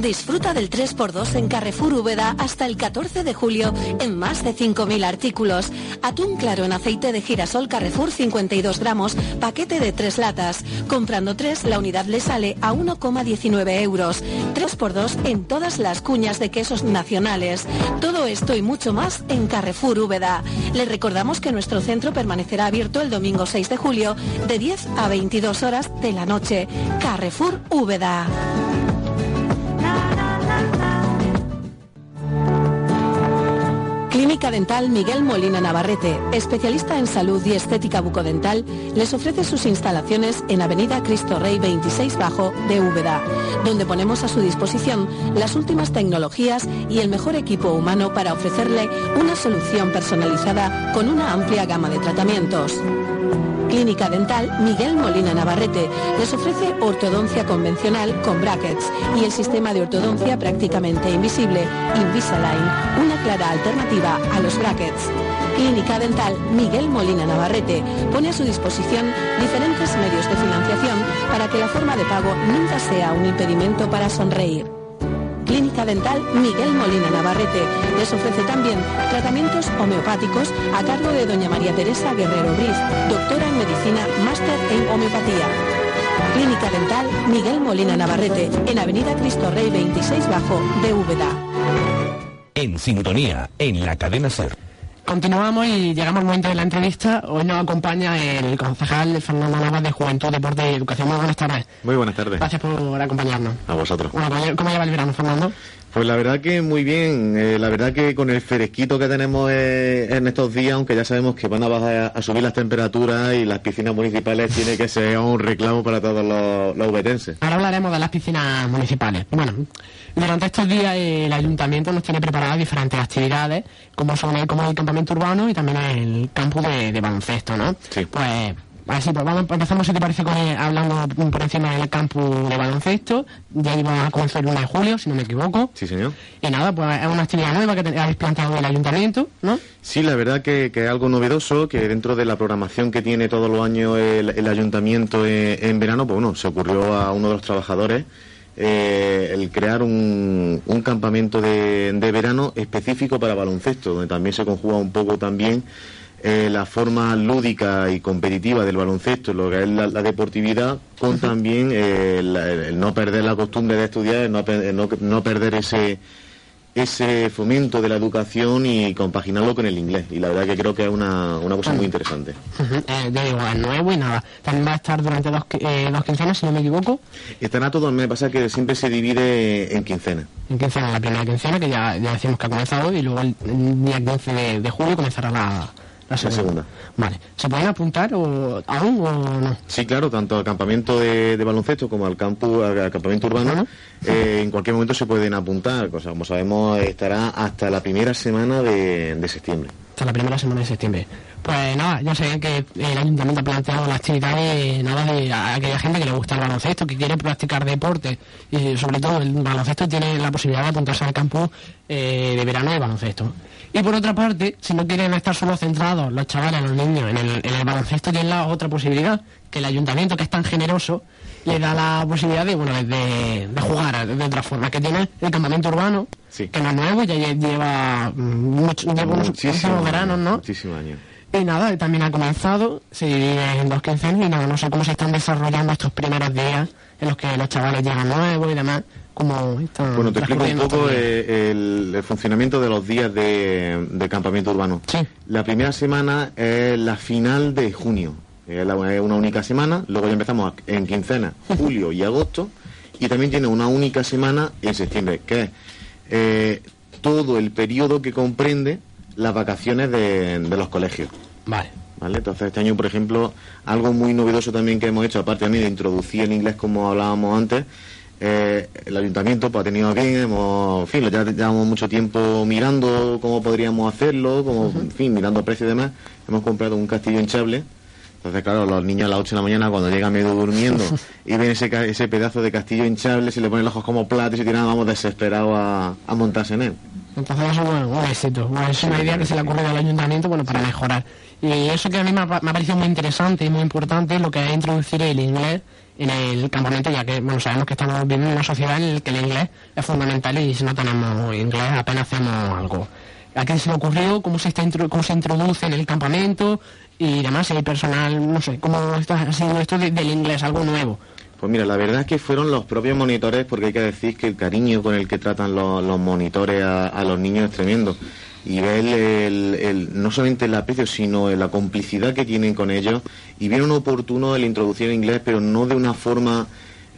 Disfruta del 3x2 en Carrefour Úbeda hasta el 14 de julio en más de 5.000 artículos. Atún claro en aceite de girasol Carrefour 52 gramos, paquete de 3 latas. Comprando 3, la unidad le sale a 1,19 euros. 3x2 en todas las cuñas de quesos nacionales. Todo esto y mucho más en Carrefour Úbeda. Le recordamos que nuestro centro permanecerá abierto el domingo 6 de julio de 10 a 22 horas de la noche. Carrefour Úbeda. Clínica Dental Miguel Molina Navarrete, especialista en salud y estética bucodental, les ofrece sus instalaciones en Avenida Cristo Rey 26 Bajo de Úbeda, donde ponemos a su disposición las últimas tecnologías y el mejor equipo humano para ofrecerle una solución personalizada con una amplia gama de tratamientos. Clínica Dental Miguel Molina Navarrete les ofrece ortodoncia convencional con brackets y el sistema de ortodoncia prácticamente invisible Invisalign, una clara alternativa a los brackets. Clínica Dental Miguel Molina Navarrete pone a su disposición diferentes medios de financiación para que la forma de pago nunca sea un impedimento para sonreír. Dental Miguel Molina Navarrete les ofrece también tratamientos homeopáticos a cargo de doña María Teresa Guerrero Briz, doctora en medicina, máster en homeopatía. Clínica Dental Miguel Molina Navarrete, en Avenida Cristo Rey 26 Bajo, de Úbeda. En sintonía, en la cadena SER. Continuamos y llegamos al momento de la entrevista. Hoy nos acompaña el concejal Fernando Navas de Juventud, Deporte y Educación. Muy buenas tardes. Muy buenas tardes. Gracias por acompañarnos. A vosotros. Bueno, ¿cómo- ¿cómo lleva el verano, Fernando? Pues la verdad que muy bien, eh, la verdad que con el fresquito que tenemos eh, en estos días, aunque ya sabemos que van a bajar a subir las temperaturas y las piscinas municipales tiene que ser un reclamo para todos los, los ubetenses. Ahora hablaremos de las piscinas municipales. Bueno, durante estos días eh, el ayuntamiento nos tiene preparadas diferentes actividades, como son el, como el campamento urbano y también el campus de, de baloncesto, ¿no? Sí. Pues así, pues vamos, empezamos si te parece con el- hablando por encima del campus de baloncesto. Ya iba a comenzar el 1 de julio, si no me equivoco. Sí, señor. Y nada, pues es una actividad nueva que habéis planteado el ayuntamiento, ¿no? Sí, la verdad que, que es algo novedoso, que dentro de la programación que tiene todos los años el, el ayuntamiento en, en verano, pues bueno, se ocurrió a uno de los trabajadores eh, el crear un, un campamento de, de verano específico para baloncesto, donde también se conjuga un poco también eh, la forma lúdica y competitiva del baloncesto, lo que es la, la deportividad, con también eh, la- el, no perder la costumbre de estudiar, el no, el no- no perder ese ese fomento de la educación y compaginarlo con el inglés. Y la verdad que creo que es una, una cosa muy interesante. Ujú, eh, ya digo, es nuevo y nada. También va a estar durante dos, eh, dos quincenas, si no me equivoco. Estará todo, me pasa que siempre se divide en quincenas. En quincena, la primera quincena, que ya, ya decimos que ha comenzado, y luego el, el día 15 de, de julio comenzará la, la segunda. segunda. Vale. ¿Se pueden apuntar o, aún o no? Sí, claro, tanto al campamento de, de baloncesto como al campus, al, campamento urbano, eh, en cualquier momento se pueden apuntar. O sea, como sabemos, estará hasta la primera semana de, de septiembre. Hasta la primera semana de septiembre. Pues nada, ya sé que el ayuntamiento ha planteado la actividad de, nada, de a aquella gente que le gusta el baloncesto, que quiere practicar deporte y sobre todo el baloncesto tiene la posibilidad de apuntarse al campus eh, de verano de baloncesto. Y por otra parte, si no quieren estar solo centrados los chavales, los niños en el, en el baloncesto, tienen la otra posibilidad, que el ayuntamiento, que es tan generoso, le da la posibilidad de, bueno, de, de jugar de otra forma, que tiene el campamento urbano, que no es nuevo, ya lle- lleva, mucho, lleva unos, unos veranos, ¿no? Muchísimos años. Y nada, también ha comenzado, se divide en dos quincenas y nada, no sé cómo se están desarrollando estos primeros días en los que los chavales llegan nuevos y demás. Cómo está Bueno, te explico un poco eh, el, el funcionamiento de los días de, de campamento urbano. La primera semana es la final de junio. Es una única semana, luego ya empezamos en quincena, julio y agosto, y también tiene una única semana en septiembre, que es eh, todo el periodo que comprende las vacaciones de, de los colegios. Vale. ¿Vale? Entonces este año, por ejemplo, algo muy novedoso también que hemos hecho, aparte también de introducir el inglés como hablábamos antes, eh, el ayuntamiento pues, ha tenido bien, hemos, en fin, ya llevamos mucho tiempo mirando cómo podríamos hacerlo, como, en fin, mirando precios y demás, hemos comprado un castillo hinchable. Entonces, claro, los niños a las 8 de la mañana, cuando llegan medio durmiendo y ven ese, ese pedazo de castillo hinchable, se le ponen los ojos como platos y se tiran, vamos, desesperados a, a montarse en él. Entonces eso bueno, un éxito. Bueno, es una idea que se le ha ocurrido al ayuntamiento bueno, para mejorar. Y eso que a mí me ha, me ha parecido muy interesante y muy importante lo que es introducir el inglés en el campamento, ya que bueno, sabemos que estamos viviendo en una sociedad en la que el inglés es fundamental y si no tenemos inglés apenas hacemos algo. ¿A qué se le ocurrió? ¿Cómo se, está cómo se introduce en el campamento? Y demás, hay personal, no sé, ¿cómo está haciendo esto de- del inglés? Algo nuevo. Pues mira, la verdad es que fueron los propios monitores, porque hay que decir que el cariño con el que tratan los, monitores a los niños es tremendo. Y ver el, el- no solamente el aprecio, sino la complicidad que tienen con ellos. Y vieron oportuno el introducir el inglés, pero no de una forma,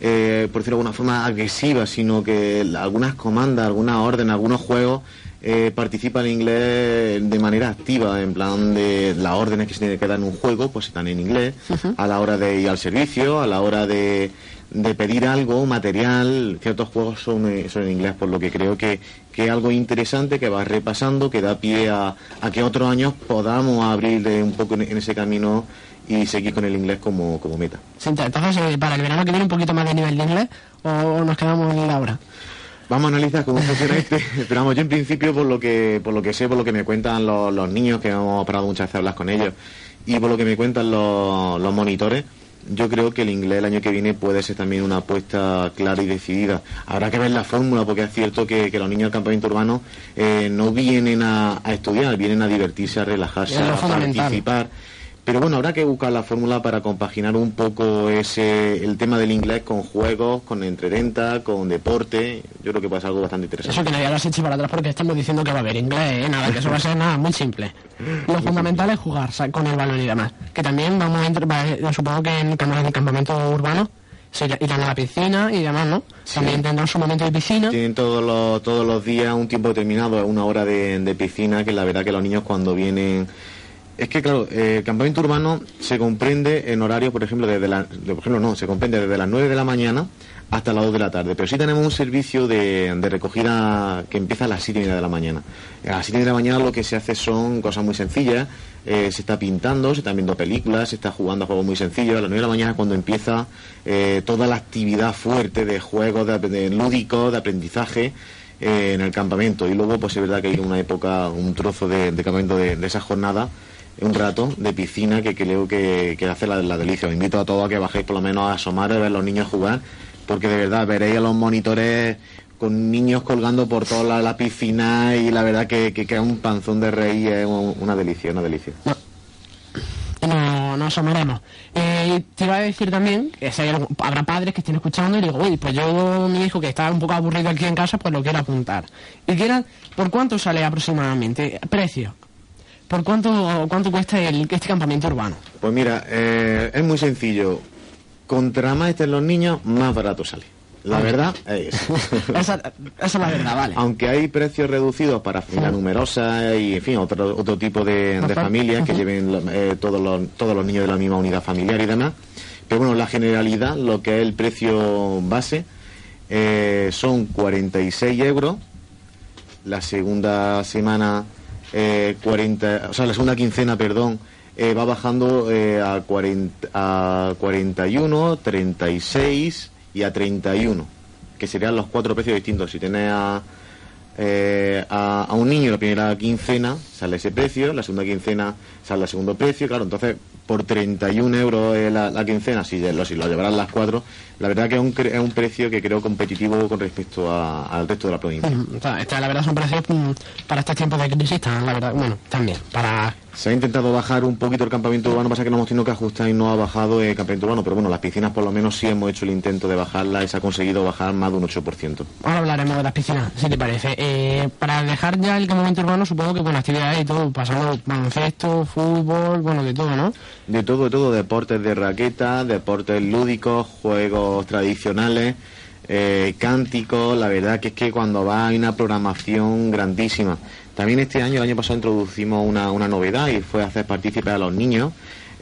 eh, por decirlo de alguna forma, agresiva, sino que el- algunas comandas, algunas órdenes, algunos juegos eh, participa en inglés de manera activa, en plan de las órdenes que se tienen que dar en un juego, pues están en inglés, a la hora de ir al servicio, a la hora de, de pedir algo, material, ciertos juegos son, eh, son en inglés, por lo que creo que, que es algo interesante que va repasando, que da pie a, a que otros años podamos abrir un poco en, en ese camino y seguir con el inglés como, como meta. Entonces, eh, para el verano que viene un poquito más de nivel de inglés o nos quedamos en la hora. Vamos a analizar cómo funciona este, pero vamos, yo en principio por lo que, por lo que sé, por lo que me cuentan los, los niños, que hemos parado muchas veces a hablar con ellos, y por lo que me cuentan los, los monitores, yo creo que el inglés el año que viene puede ser también una apuesta clara y decidida. Habrá que ver la fórmula, porque es cierto que, que los niños del campamento urbano eh, no vienen a, a estudiar, vienen a divertirse, a relajarse, a participar. Pero bueno, habrá que buscar la fórmula para compaginar un poco ese el tema del inglés con juegos, con entretentas, con deporte. Yo creo que puede ser algo bastante interesante. Eso que nadie las eche para atrás porque estamos diciendo que va a haber inglés, ¿eh? nada, que eso va a ser nada, muy simple. Lo fundamental es jugar con el balón y demás. Que también vamos a entrar, va- yo supongo que en, el campamento urbano se irán a la piscina y demás, ¿no? También tendrán su momento de piscina. Tienen todos los, todos los días un tiempo determinado, una hora de, de piscina, que la verdad que los niños cuando vienen... Es que claro, eh, campamento urbano se comprende en horarios, por ejemplo, desde la, por ejemplo, no, se comprende desde las 9 de la mañana hasta las 2 de la tarde, pero sí tenemos un servicio de, recogida que empieza a las 7 y media de la mañana. A las 7 y media de la mañana lo que se hace son cosas muy sencillas, eh, se está pintando, se están viendo películas, se está jugando a juegos muy sencillos. A las 9 de la mañana es cuando empieza eh, toda la actividad fuerte de juegos, de, de lúdicos, de aprendizaje eh, en el campamento. Y luego, pues es verdad que hay una época, un trozo de, campamento de, de esa jornada, un rato de piscina que creo que, que hace la, la delicia. Os invito a todos a que bajéis por lo menos a asomar a ver a los niños jugar, porque de verdad veréis a los monitores con niños colgando por toda la, piscina y la verdad que, que un panzón de reír, es un- una delicia, una delicia. no, no asomaremos. Eh, te iba a decir también que si hay algún- habrá padres que estén escuchando y digo, uy, pues yo, mi hijo que está un poco aburrido aquí en casa, pues lo quiero apuntar. Y quiera, ¿por cuánto sale aproximadamente? Precio. ¿Por cuánto, cuánto cuesta el, este campamento urbano? Pues mira, eh, es muy sencillo. Contra más estén los niños, más barato sale. La verdad es esa, esa es la verdad, vale. Aunque hay precios reducidos para familias numerosas y, en fin, otro, otro tipo de, de familias que lleven eh, todos, los, todos los niños de la misma unidad familiar y demás. Pero bueno, la generalidad, lo que es el precio base, eh, son 46 euros. La segunda semana, eh, 40, o sea, la segunda quincena, perdón, eh, va bajando eh, a, 40, a 41, 36 y a 31, que serían los cuatro precios distintos. Si tenés a, eh, a, un niño la primera quincena sale ese precio, la segunda quincena sale el segundo precio, claro, entonces por 31 euros eh, la, la quincena, si lo, si lo llevarán las cuatro, la verdad que es un, es un precio que creo competitivo con respecto a- al resto de la provincia. Mm, o sea, esta, la verdad son precios mm, para este tiempo de crisis, están, la verdad, bueno, también, para Se ha intentado bajar un poquito el campamento urbano, pasa que no hemos tenido que ajustar y no ha bajado el campamento urbano, pero bueno, las piscinas por lo menos sí hemos hecho el intento de bajarla y se ha conseguido bajar más de un 8%. Ahora hablaremos de las piscinas, si te parece. Eh, para dejar ya el campamento urbano, supongo que con actividades y todo, pasando baloncesto, fútbol, bueno, de todo, ¿no? De todo, de todo, deportes de raqueta, deportes lúdicos, juegos tradicionales, eh, cánticos, la verdad que es que cuando va hay una programación grandísima. También este año, el año pasado introducimos una, una novedad y fue hacer partícipes a los niños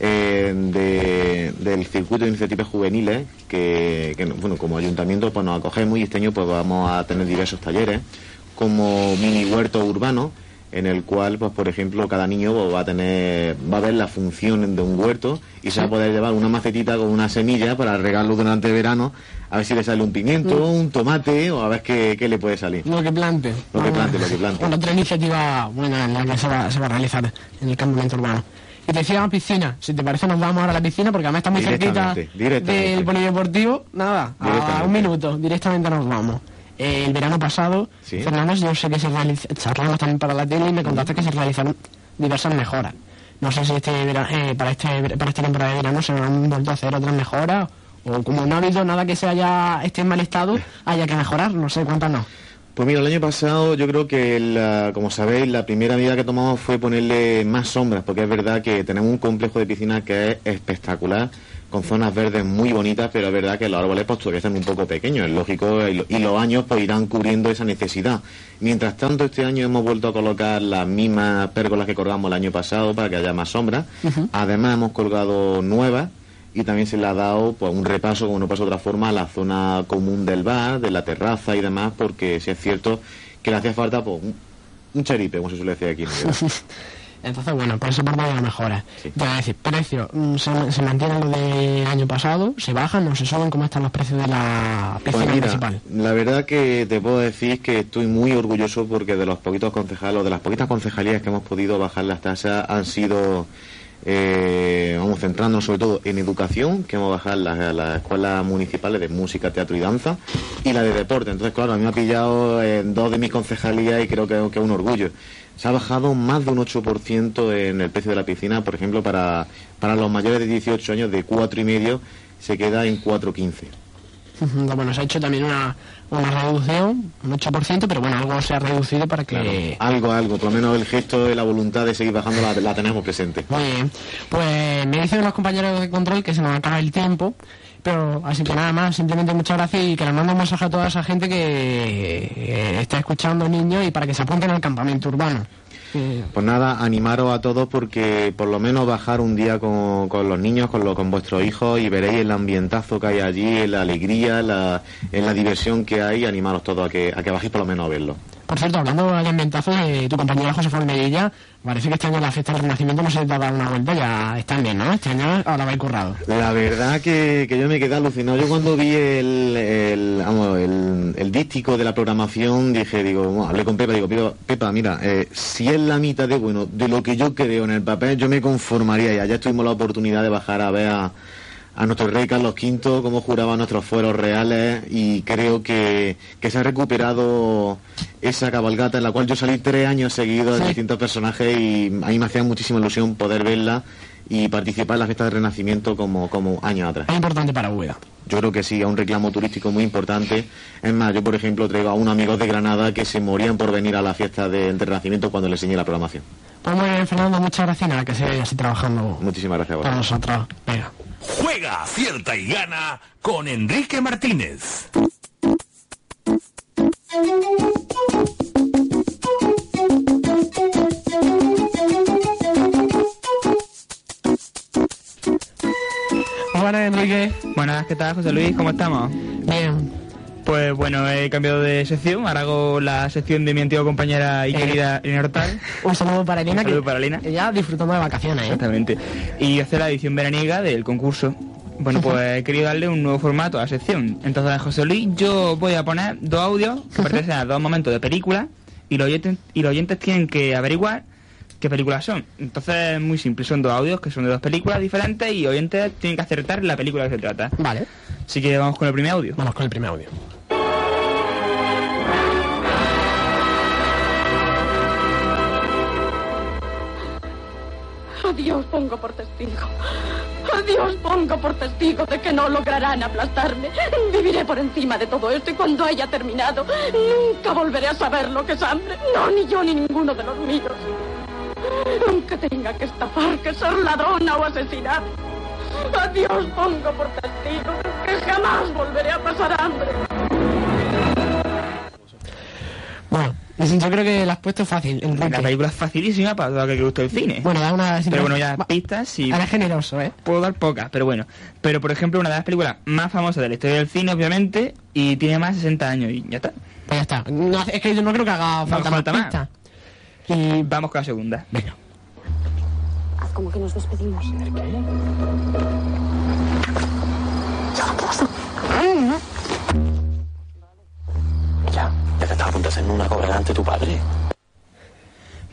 eh, de- del circuito de iniciativas juveniles que, bueno, como ayuntamiento pues nos acogemos y este año pues vamos a tener diversos talleres como mini huerto urbano en el cual pues por ejemplo cada niño pues, va a tener va a ver la función de un huerto y se va a poder llevar una macetita con una semilla para regarlo durante el verano a ver si le sale un pimiento, Mm. un tomate o a ver qué, qué le puede salir. Lo que plante. Lo que plante, lo que plante. Bueno, otra iniciativa buena en la que se va, se va a realizar en el campamento urbano. Y te decía piscina, si te parece nos vamos ahora a la piscina porque además está muy cerquita del polideportivo. Nada, a un minuto, directamente nos vamos. Eh, el verano pasado, Sí. Fernando, yo sé que se realiza, charlamos también para la tele y me contaste que se realizaron diversas mejoras. No sé si este vera- eh, para este para esta temporada de verano se han vuelto a hacer otras mejoras o como no ha habido nada que se haya esté en mal estado, haya que mejorar, no sé cuántas no. Pues mira, el año pasado yo creo que, la- como sabéis, la primera medida que tomamos fue ponerle más sombras, porque es verdad que tenemos un complejo de piscina que es espectacular, con zonas verdes muy bonitas, pero es verdad que los árboles pues todavía están un poco pequeños, es lógico, y, lo- y los años pues irán cubriendo esa necesidad. Mientras tanto, este año hemos vuelto a colocar las mismas pérgolas que colgamos el año pasado para que haya más sombras. Además hemos colgado nuevas y también se le ha dado pues, un repaso, como no pasa de otra forma, a la zona común del bar, de la terraza y demás, porque si es cierto que le hacía falta pues, un, un cheripe, como se suele decir aquí. en Navidad. Entonces, bueno, por esa parte una mejora. Te voy a decir, precio, mm, se, se mantienen lo del año pasado, se bajan, no se suben, ¿cómo están los precios de la piscina Pues principal? la verdad que te puedo decir que estoy muy orgulloso porque de los poquitos concejales, o de las poquitas concejalías que hemos podido bajar las tasas han sido, eh, vamos centrándonos sobre todo en educación, que hemos bajado las, las escuelas municipales de música, teatro y danza, y la de deporte. Entonces, claro, a mí me ha pillado en dos de mis concejalías y creo que, que es un orgullo. Se ha bajado más de un 8% en el precio de la piscina, por ejemplo, para, para los mayores de 18 años de cuatro y medio se queda en 4,15. Ujú, Bueno, se ha hecho también una, una reducción, un 8%, pero bueno, algo se ha reducido para que... Algo, algo, por lo menos el gesto y la voluntad de seguir bajando la, la tenemos presente. Muy bien. Pues me dicen los compañeros de control que se nos acaba el tiempo, pero así que nada más, simplemente muchas gracias y que les mando un mensaje a toda esa gente que está escuchando niños y para que se apunten al campamento urbano. Pues nada, animaros a todos porque por lo menos bajar un día con, con los niños, con, lo- con vuestros hijos y veréis el ambientazo que hay allí, la alegría, la, en la diversión que hay, animaros todos a que, a que bajéis por lo menos a verlo. Por cierto, hablando de ambientazo, de tu compañera José Medilla, parece que este año la fiesta del Renacimiento no se dado una vuelta, ya están bien, ¿no? Este año ahora va currado. La verdad que, yo me quedé alucinado. Yo cuando vi el, el, vamos, el, el dístico de la programación dije, digo, bueno, hablé con Pepa, digo, Pepa, Pepa, mira, eh, si es la mitad de bueno de lo que yo creo en el papel, yo me conformaría y allá tuvimos la oportunidad de bajar a ver a, a nuestro rey Carlos V, cómo juraba nuestros fueros reales y creo que, que se ha recuperado esa cabalgata en la cual yo salí tres años seguidos de distintos personajes y a mí me hacía muchísima ilusión poder verla y participar en la fiesta del Renacimiento como, como años atrás. Es importante para Úbeda. Yo creo que sí, es un reclamo turístico muy importante. Es más, yo por ejemplo traigo a unos amigos de Granada que se morían por venir a la fiesta del del Renacimiento cuando les enseñé la programación. Pues muy bien, Fernando, muchas gracias nada, que se así trabajando Muchísimas gracias a para vosotros. nosotros. Venga. Juega, acierta y gana con Enrique Martínez. Buenas, Enrique. Buenas, ¿qué tal, José Luis? ¿Cómo estamos? Pues bueno, he cambiado de sección, ahora hago la sección de mi antigua compañera y Eh, querida Elena Hortal. Un saludo para Elena, Un saludo que para Elena. ya disfrutando de vacaciones, ¿eh? Exactamente. Y hacer la edición veraniega del concurso. Bueno, pues he querido darle un nuevo formato a la sección. Entonces, José Luis, yo voy a poner dos audios que pertenecen a dos momentos de película y los oyentes, y los oyentes tienen que averiguar qué películas son. Entonces, es muy simple, son dos audios que son de dos películas diferentes y oyentes tienen que acertar la película que se trata. Vale. Así que vamos con el primer audio. Vamos con el primer audio. A Dios pongo por testigo. A Dios pongo por testigo de que no lograrán aplastarme. Viviré por encima de todo esto y cuando haya terminado, nunca volveré a saber lo que es hambre. No, ni yo ni ninguno de los míos. Aunque tenga que estafar, que ser ladrona o asesinar. A Dios pongo por testigo que jamás volveré a pasar hambre. Bueno, yo creo que la has puesto fácil. Enrique. La película es facilísima para todo aquel que guste el cine. Bueno, da una... Pero bueno, ya pistas sí. Ahora es generoso, ¿eh? Puedo dar pocas, pero bueno. Pero por ejemplo, una de las películas más famosas de la historia del cine, obviamente, y tiene más de 60 años y ya está. Pues ya está. No, es que yo no creo que haga No falta, hace falta más. Y vamos con la segunda. Venga. Haz como que nos despedimos.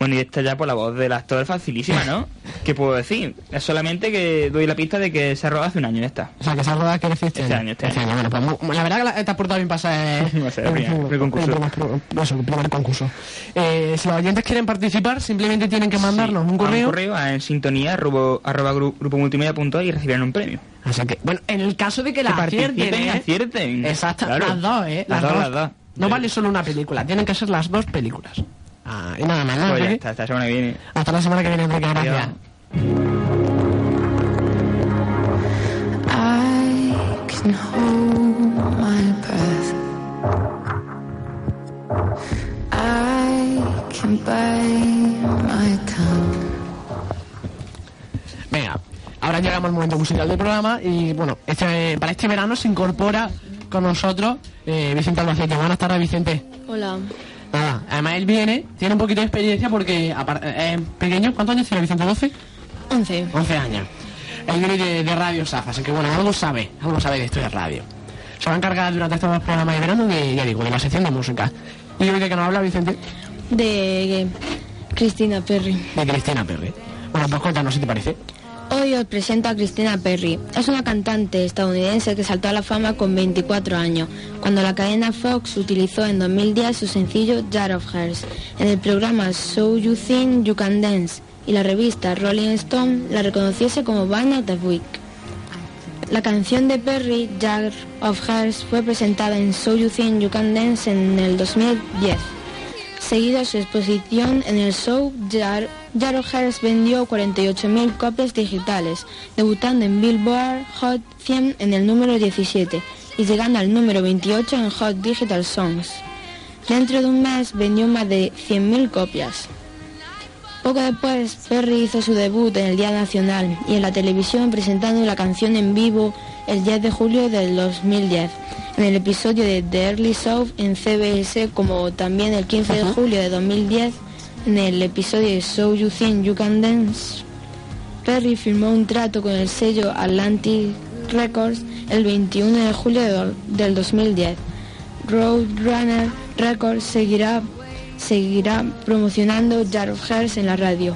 Bueno, y esta ya por la voz del actor es facilísima, ¿no? ¿Qué puedo decir? Es solamente que doy la pista de que se ha rodado hace un año, ya está. O sea, que se ha rodado que este Este año, este año. Bueno, pues la verdad que la- te has portado bien para ser... Va a ser el primer- primer concurso. el primer- eso, el primer concurso. Eh, si los oyentes quieren participar, simplemente tienen que mandarnos un A correo. Un correo a en sintonía arroba, arroba gru- grupomultimedia.es y recibirán un premio. O sea que, bueno, en el caso de que la Que acierten, ¿eh? acierten. Exacto, Claro. las dos, ¿eh? Las dos, las dos. No vale solo una película, tienen que ser las dos películas. Ah, y nada más, ¿no? Pues ya hasta la semana que viene. Hasta la semana que viene, Enrique, gracias. Adiós. I can hold my breath. I can bite my tongue. Venga, ahora llegamos al momento musical del programa y bueno, este, para este verano se incorpora con nosotros eh, Vicente Albacete. Buenas tardes, Vicente. Hola. Nada, además él viene, tiene un poquito de experiencia porque eh, es pequeño, ¿cuántos años tiene Vicente? ¿12? 11. 11 años. Él viene de, de Radio SAF, así que bueno, algo sabe, algo sabe de esto de radio. Se va a encargar durante estos dos programas de verano de, ya digo, de la sección de música. ¿Y hoy de qué nos habla Vicente? De Cristina Perry. De Cristina Perry. Bueno, pues cuéntanos si te parece. Hoy os presento a Cristina Perry. Es una cantante estadounidense que saltó a la fama con 24 años, cuando la cadena Fox utilizó en 2010 su sencillo Jar of Hearts en el programa So You Think You Can Dance y la revista Rolling Stone la reconociese como Band of the Week. La canción de Perry, Jar of Hearts, fue presentada en So You Think You Can Dance en el 2010. Seguida su exposición en el show, Jar, Jar of Hearts vendió 48.000 copias digitales, debutando en Billboard Hot 100 en el número 17 y llegando al número 28 en Hot Digital Songs. Dentro de un mes vendió más de 100.000 copias. Poco después, Perry hizo su debut en el Día Nacional y en la televisión presentando la canción en vivo el 10 de julio del 2010, en el episodio de The Early Show en CBS, como también el 15 de julio de 2010 en el episodio de So You Think You Can Dance. Perry firmó un trato con el sello Atlantic Records el 21 de julio de- del 2010. Roadrunner Records seguirá, seguirá promocionando Jar of Hearts en la radio.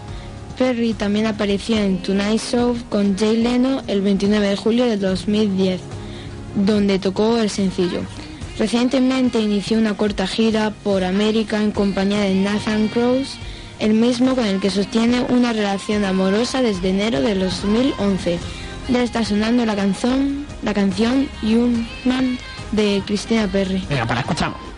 Perry también apareció en Tonight Show con Jay Leno el 29 de julio del 2010, donde tocó el sencillo. Recientemente inició una corta gira por América en compañía de Nathan Cross, el mismo con el que sostiene una relación amorosa desde enero del 2011. Ya está sonando la canción, la canción de Cristina Perry. Venga, para escuchamos.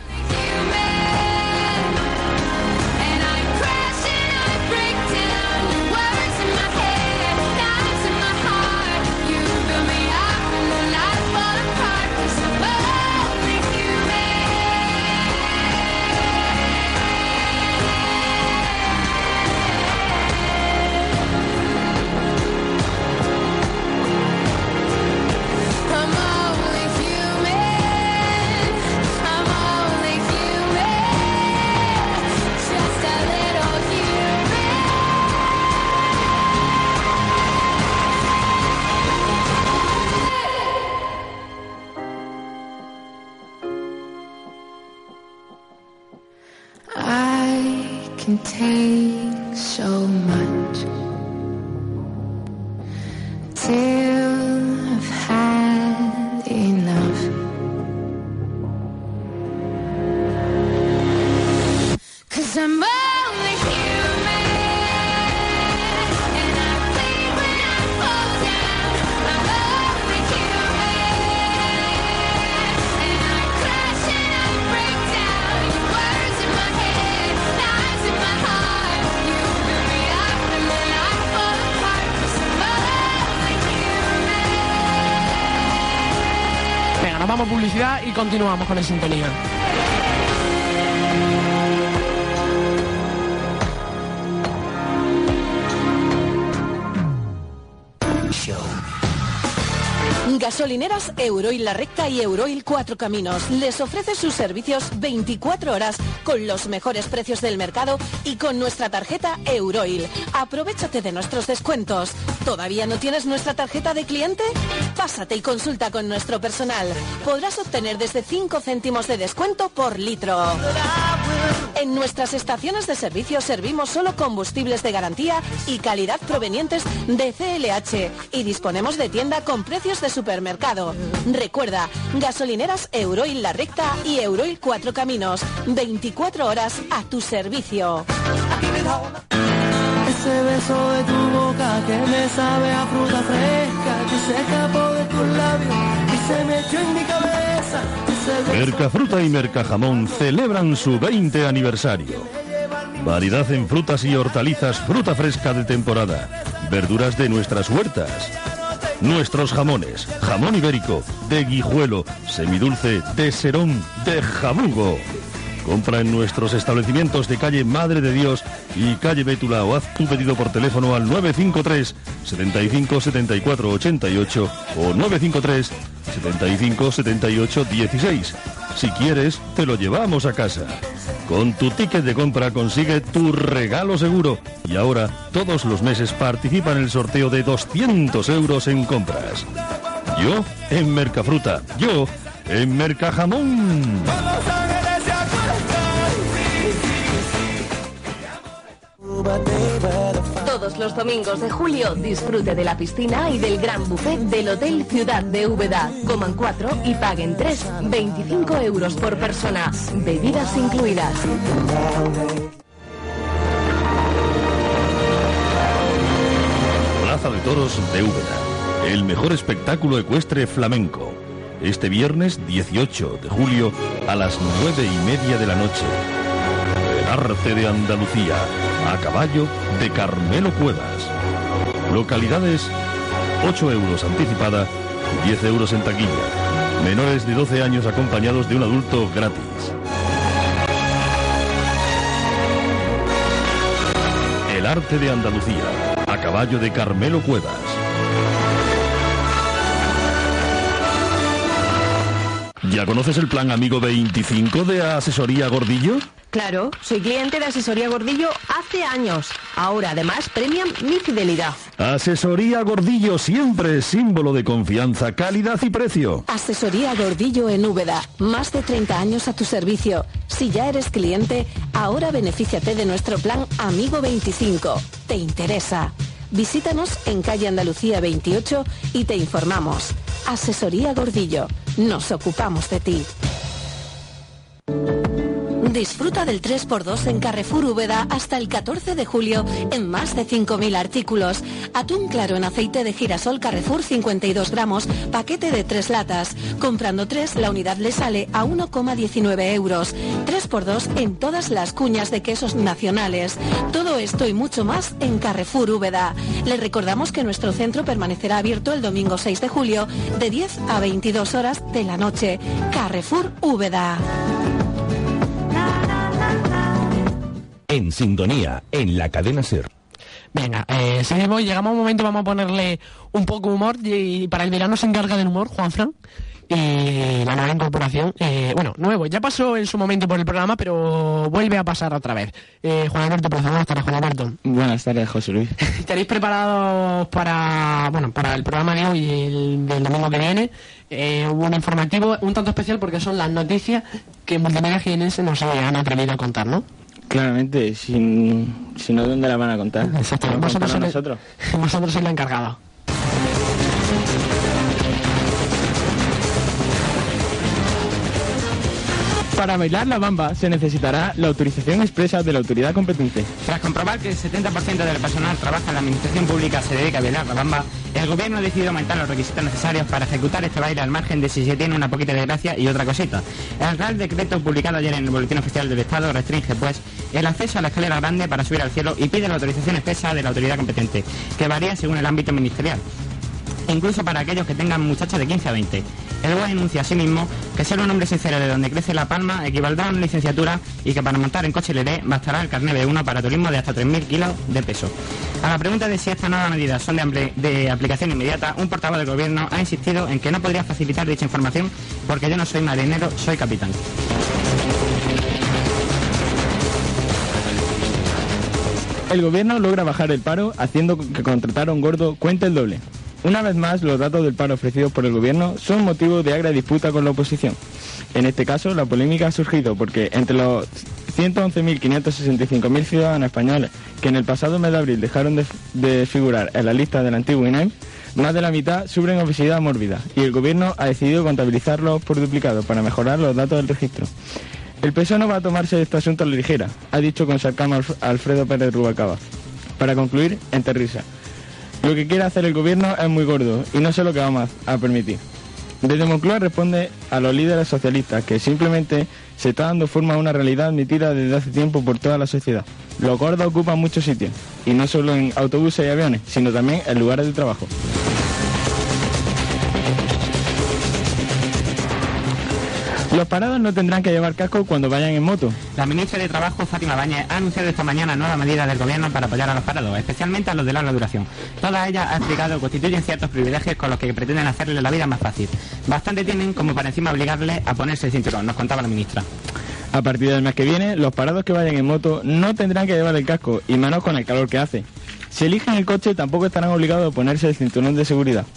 Can take so much. Till continuamos con el sintonía. Gasolineras Euroil La Recta y Euroil Cuatro Caminos les ofrece sus servicios 24 horas con los mejores precios del mercado y con nuestra tarjeta Euroil. Aprovechate de nuestros descuentos. ¿Todavía no tienes nuestra tarjeta de cliente? Pásate y consulta con nuestro personal. Podrás obtener desde 5 céntimos de descuento por litro. En nuestras estaciones de servicio servimos solo combustibles de garantía y calidad provenientes de CLH y disponemos de tienda con precios de supermercado. Recuerda, gasolineras Euroil La Recta y Euroil Cuatro Caminos. 24 horas a tu servicio. Ese beso de tu boca que me sabe a fruta fresca que se escapó de tus labios y se me en mi cabeza. Mercafruta y Mercajamón celebran su 20 aniversario. Variedad en frutas y hortalizas, fruta fresca de temporada, verduras de nuestras huertas. Nuestros jamones, jamón ibérico, de guijuelo, semidulce, de serón, de jabugo. Compra en nuestros establecimientos de calle Madre de Dios y calle Bétula o haz tu pedido por teléfono al 953 75 74 88 o 953 75 78 16. Si quieres, te lo llevamos a casa. Con tu ticket de compra consigue tu regalo seguro. Y ahora, todos los meses participa en el sorteo de 200 euros en compras. Yo en Mercafruta. Yo en Mercajamón. Todos los domingos de julio disfrute de la piscina y del gran buffet del Hotel Ciudad de Úbeda. Coman cuatro y paguen tres. 25 euros por persona. Bebidas incluidas. Plaza de Toros de Úbeda. El mejor espectáculo ecuestre flamenco. Este viernes 18 de julio a las nueve y media de la noche. El arte de Andalucía. A caballo de Carmelo Cuevas. Localidades 8 euros anticipada, 10 euros en taquilla. Menores de 12 años acompañados de un adulto gratis. El arte de Andalucía. A caballo de Carmelo Cuevas. ¿Ya conoces el plan Amigo 25 de Asesoría Gordillo? Claro, soy cliente de Asesoría Gordillo hace años. Ahora, además, premian mi fidelidad. Asesoría Gordillo siempre es símbolo de confianza, calidad y precio. Asesoría Gordillo en Úbeda. Más de 30 años a tu servicio. Si ya eres cliente, ahora benefíciate de nuestro plan Amigo 25. ¿Te interesa? Visítanos en calle Andalucía 28 y te informamos. Asesoría Gordillo. Nos ocupamos de ti. Disfruta del 3x2 en Carrefour Úbeda hasta el 14 de julio en más de 5.000 artículos. Atún claro en aceite de girasol Carrefour 52 gramos, paquete de 3 latas. Comprando 3, la unidad le sale a 1,19 euros. 3x2 en todas las cuñas de quesos nacionales. Todo esto y mucho más en Carrefour Úbeda. Le recordamos que nuestro centro permanecerá abierto el domingo 6 de julio de 10 a 22 horas de la noche. Carrefour Úbeda. En sintonía, en la cadena Ser. Venga, eh, seguimos, llegamos a un momento, vamos a ponerle un poco humor y para el verano se encarga del humor Juan Fran y la nueva incorporación, eh, bueno, nuevo, ya pasó en su momento por el programa, pero vuelve a pasar otra vez. Eh, Juan Alberto, por favor, tardes, Juan Alberto. Buenas tardes, José Luis. ¿Tenéis preparados para, bueno, para el programa de hoy y el del domingo que viene? Eh, un informativo un tanto especial porque son las noticias que Multimedia Jienense nos han atrevido a contar, ¿no? Claramente, si, si no, ¿dónde la van a contar? Exacto, ¿La van a vosotros, nosotros. vosotros sois la encargada. Para bailar la bamba se necesitará la autorización expresa de la autoridad competente. Tras comprobar que el 70% del personal trabaja en la administración pública se dedica a bailar la bamba, el gobierno ha decidido aumentar los requisitos necesarios para ejecutar este baile al margen de si se tiene una poquita de gracia y otra cosita. El Real Decreto publicado ayer en el Boletín Oficial del Estado restringe, pues, el acceso a la escalera grande para subir al cielo y pide la autorización expresa de la autoridad competente, que varía según el ámbito ministerial. Incluso para aquellos que tengan muchachos de 15 a 20. El BOE enuncia asimismo que ser un hombre sincero de donde crece la palma equivaldrá a una licenciatura y que para montar en coche LD bastará el carnet de uno para turismo de hasta 3.000 kilos de peso. A la pregunta de si estas nuevas medidas son de, de aplicación inmediata, un portavoz del gobierno ha insistido en que no podría facilitar dicha información porque yo no soy marinero, soy capitán. El gobierno logra bajar el paro haciendo que contratar a un gordo cuente el doble. Una vez más, los datos del paro ofrecidos por el gobierno son motivo de agra disputa con la oposición. En este caso, la polémica ha surgido porque entre los 111.565.000 ciudadanos españoles que en el pasado mes de abril dejaron de, figurar en la lista del antiguo INEM, más de la mitad sufren obesidad mórbida y el gobierno ha decidido contabilizarlos por duplicado para mejorar los datos del registro. El PSOE no va a tomarse este asunto a la ligera, ha dicho con sarcasmo Alf- Alfredo Pérez Rubalcaba. Para concluir, entre risa. Lo que quiere hacer el gobierno es muy gordo y no sé lo que vamos a permitir. Desde Moncloa responde a los líderes socialistas que simplemente se está dando forma a una realidad admitida desde hace tiempo por toda la sociedad. Los gordos ocupan muchos sitios, y no solo en autobuses y aviones, sino también en lugares de trabajo. Los parados no tendrán que llevar casco cuando vayan en moto. La ministra de Trabajo, Fátima Báñez, ha anunciado esta mañana nuevas medidas del gobierno para apoyar a los parados, especialmente a los de larga duración. Todas ellas, ha explicado, constituyen ciertos privilegios con los que pretenden hacerles la vida más fácil. Bastante tienen como para encima obligarles a ponerse el cinturón, nos contaba la ministra. A partir del mes que viene, los parados que vayan en moto no tendrán que llevar el casco, y menos con el calor que hace. Si eligen el coche, tampoco estarán obligados a ponerse el cinturón de seguridad.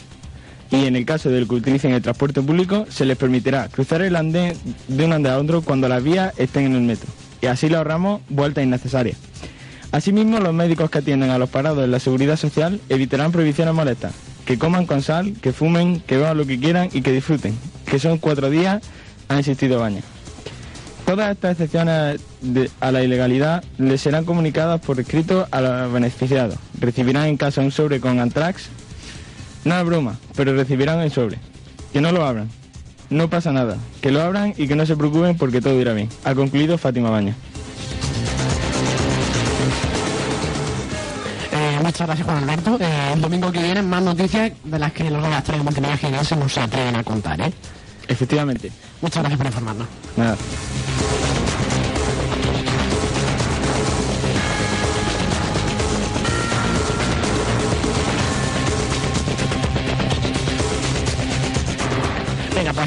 Y en el caso del que utilicen el transporte público, se les permitirá cruzar el andén de un andén a otro cuando las vías estén en el metro. Y así le ahorramos vueltas innecesarias. Asimismo, los médicos que atienden a los parados en la seguridad social evitarán prohibiciones molestas. Que coman con sal, que fumen, que beban lo que quieran y que disfruten. Que son cuatro días, ha insistido Baña. Todas estas excepciones a la ilegalidad les serán comunicadas por escrito a los beneficiados. Recibirán en casa un sobre con antrax. No es broma, pero recibirán el sobre. Que no lo abran. No pasa nada. Que lo abran y que no se preocupen porque todo irá bien. Ha concluido Fátima Baña. Eh, muchas gracias, Juan Alberto. Eh, el domingo que viene más noticias de las que los redactores de multimedia se atreven a contar, ¿eh? Efectivamente. Muchas gracias por informarnos. Nada.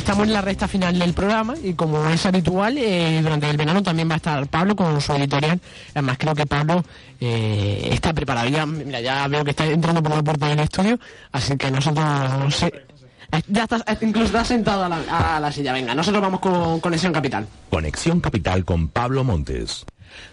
Estamos en la recta final del programa y como es habitual, eh, durante el verano también va a estar Pablo con su editorial. Además, creo que Pablo eh, está preparado. Ya, mira, ya veo que está entrando por la puerta del estudio, así que nosotros... ya está, eh, incluso está sentado a la, a la silla. Venga, nosotros vamos con Conexión Capital. Conexión Capital con Pablo Montes.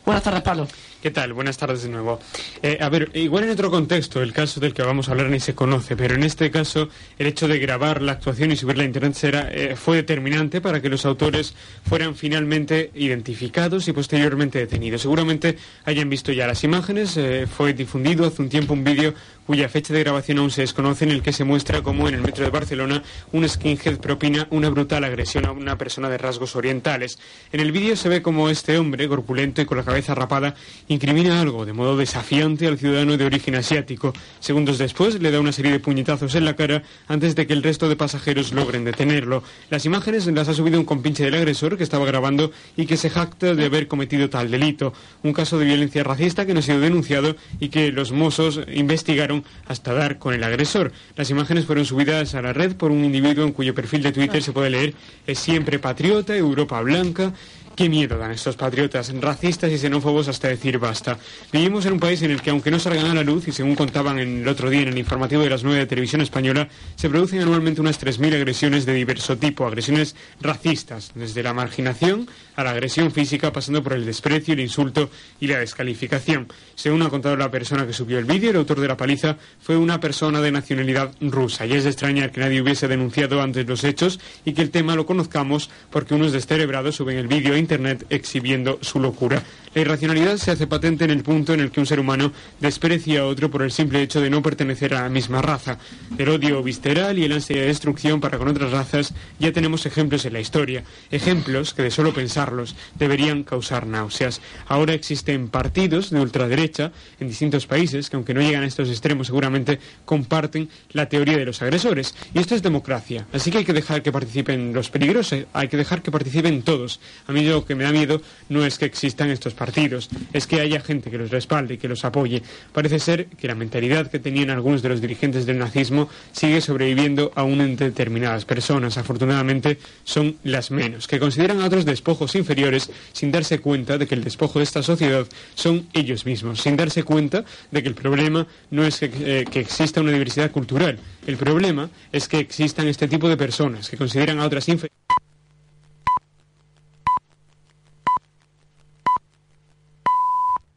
Buenas tardes, Pablo. ¿Qué tal? Buenas tardes de nuevo. Eh, a ver, igual en otro contexto, el caso del que vamos a hablar ni se conoce, pero en este caso el hecho de grabar la actuación y subirla a internet será, eh, fue determinante para que los autores fueran finalmente identificados y posteriormente detenidos. Seguramente hayan visto ya las imágenes, eh, fue difundido hace un tiempo un vídeo cuya fecha de grabación aún se desconoce en el que se muestra cómo en el metro de Barcelona un skinhead propina una brutal agresión a una persona de rasgos orientales. En el vídeo se ve como este hombre, corpulento y con la cabeza rapada, incrimina algo de modo desafiante al ciudadano de origen asiático. Segundos después le da una serie de puñetazos en la cara antes de que el resto de pasajeros logren detenerlo. Las imágenes las ha subido un compinche del agresor que estaba grabando y que se jacta de haber cometido tal delito. Un caso de violencia racista que no ha sido denunciado y que los mozos investigaron hasta dar con el agresor. Las imágenes fueron subidas a la red por un individuo en cuyo perfil de Twitter se puede leer es siempre patriota, Europa blanca. Qué miedo dan estos patriotas, racistas y xenófobos hasta decir basta. Vivimos en un país en el que, aunque no salgan a la luz, y según contaban el otro día en el informativo de las 9 de Televisión Española, se producen anualmente unas 3.000 agresiones de diverso tipo, agresiones racistas, desde la marginación a la agresión física, pasando por el desprecio, el insulto y la descalificación. Según ha contado la persona que subió el vídeo, el autor de la paliza fue una persona de nacionalidad rusa, y es de extrañar que nadie hubiese denunciado antes los hechos y que el tema lo conozcamos porque unos descerebrados suben el vídeo internet exhibiendo su locura. La irracionalidad se hace patente en el punto en el que un ser humano desprecia a otro por el simple hecho de no pertenecer a la misma raza. El odio visceral y el ansia de destrucción para con otras razas ya tenemos ejemplos en la historia. Ejemplos que de solo pensarlos deberían causar náuseas. Ahora existen partidos de ultraderecha en distintos países que aunque no llegan a estos extremos seguramente comparten la teoría de los agresores. Y esto es democracia. Así que hay que dejar que participen los peligrosos, hay que dejar que participen todos. A mí lo que me da miedo no es que existan estos partidos, es que haya gente que los respalde y que los apoye. Parece ser que la mentalidad que tenían algunos de los dirigentes del nazismo sigue sobreviviendo aún en determinadas personas. Afortunadamente son las menos, que consideran a otros despojos inferiores sin darse cuenta de que el despojo de esta sociedad son ellos mismos, sin darse cuenta de que el problema no es que, eh, que exista una diversidad cultural, el problema es que existan este tipo de personas que consideran a otras inferiores.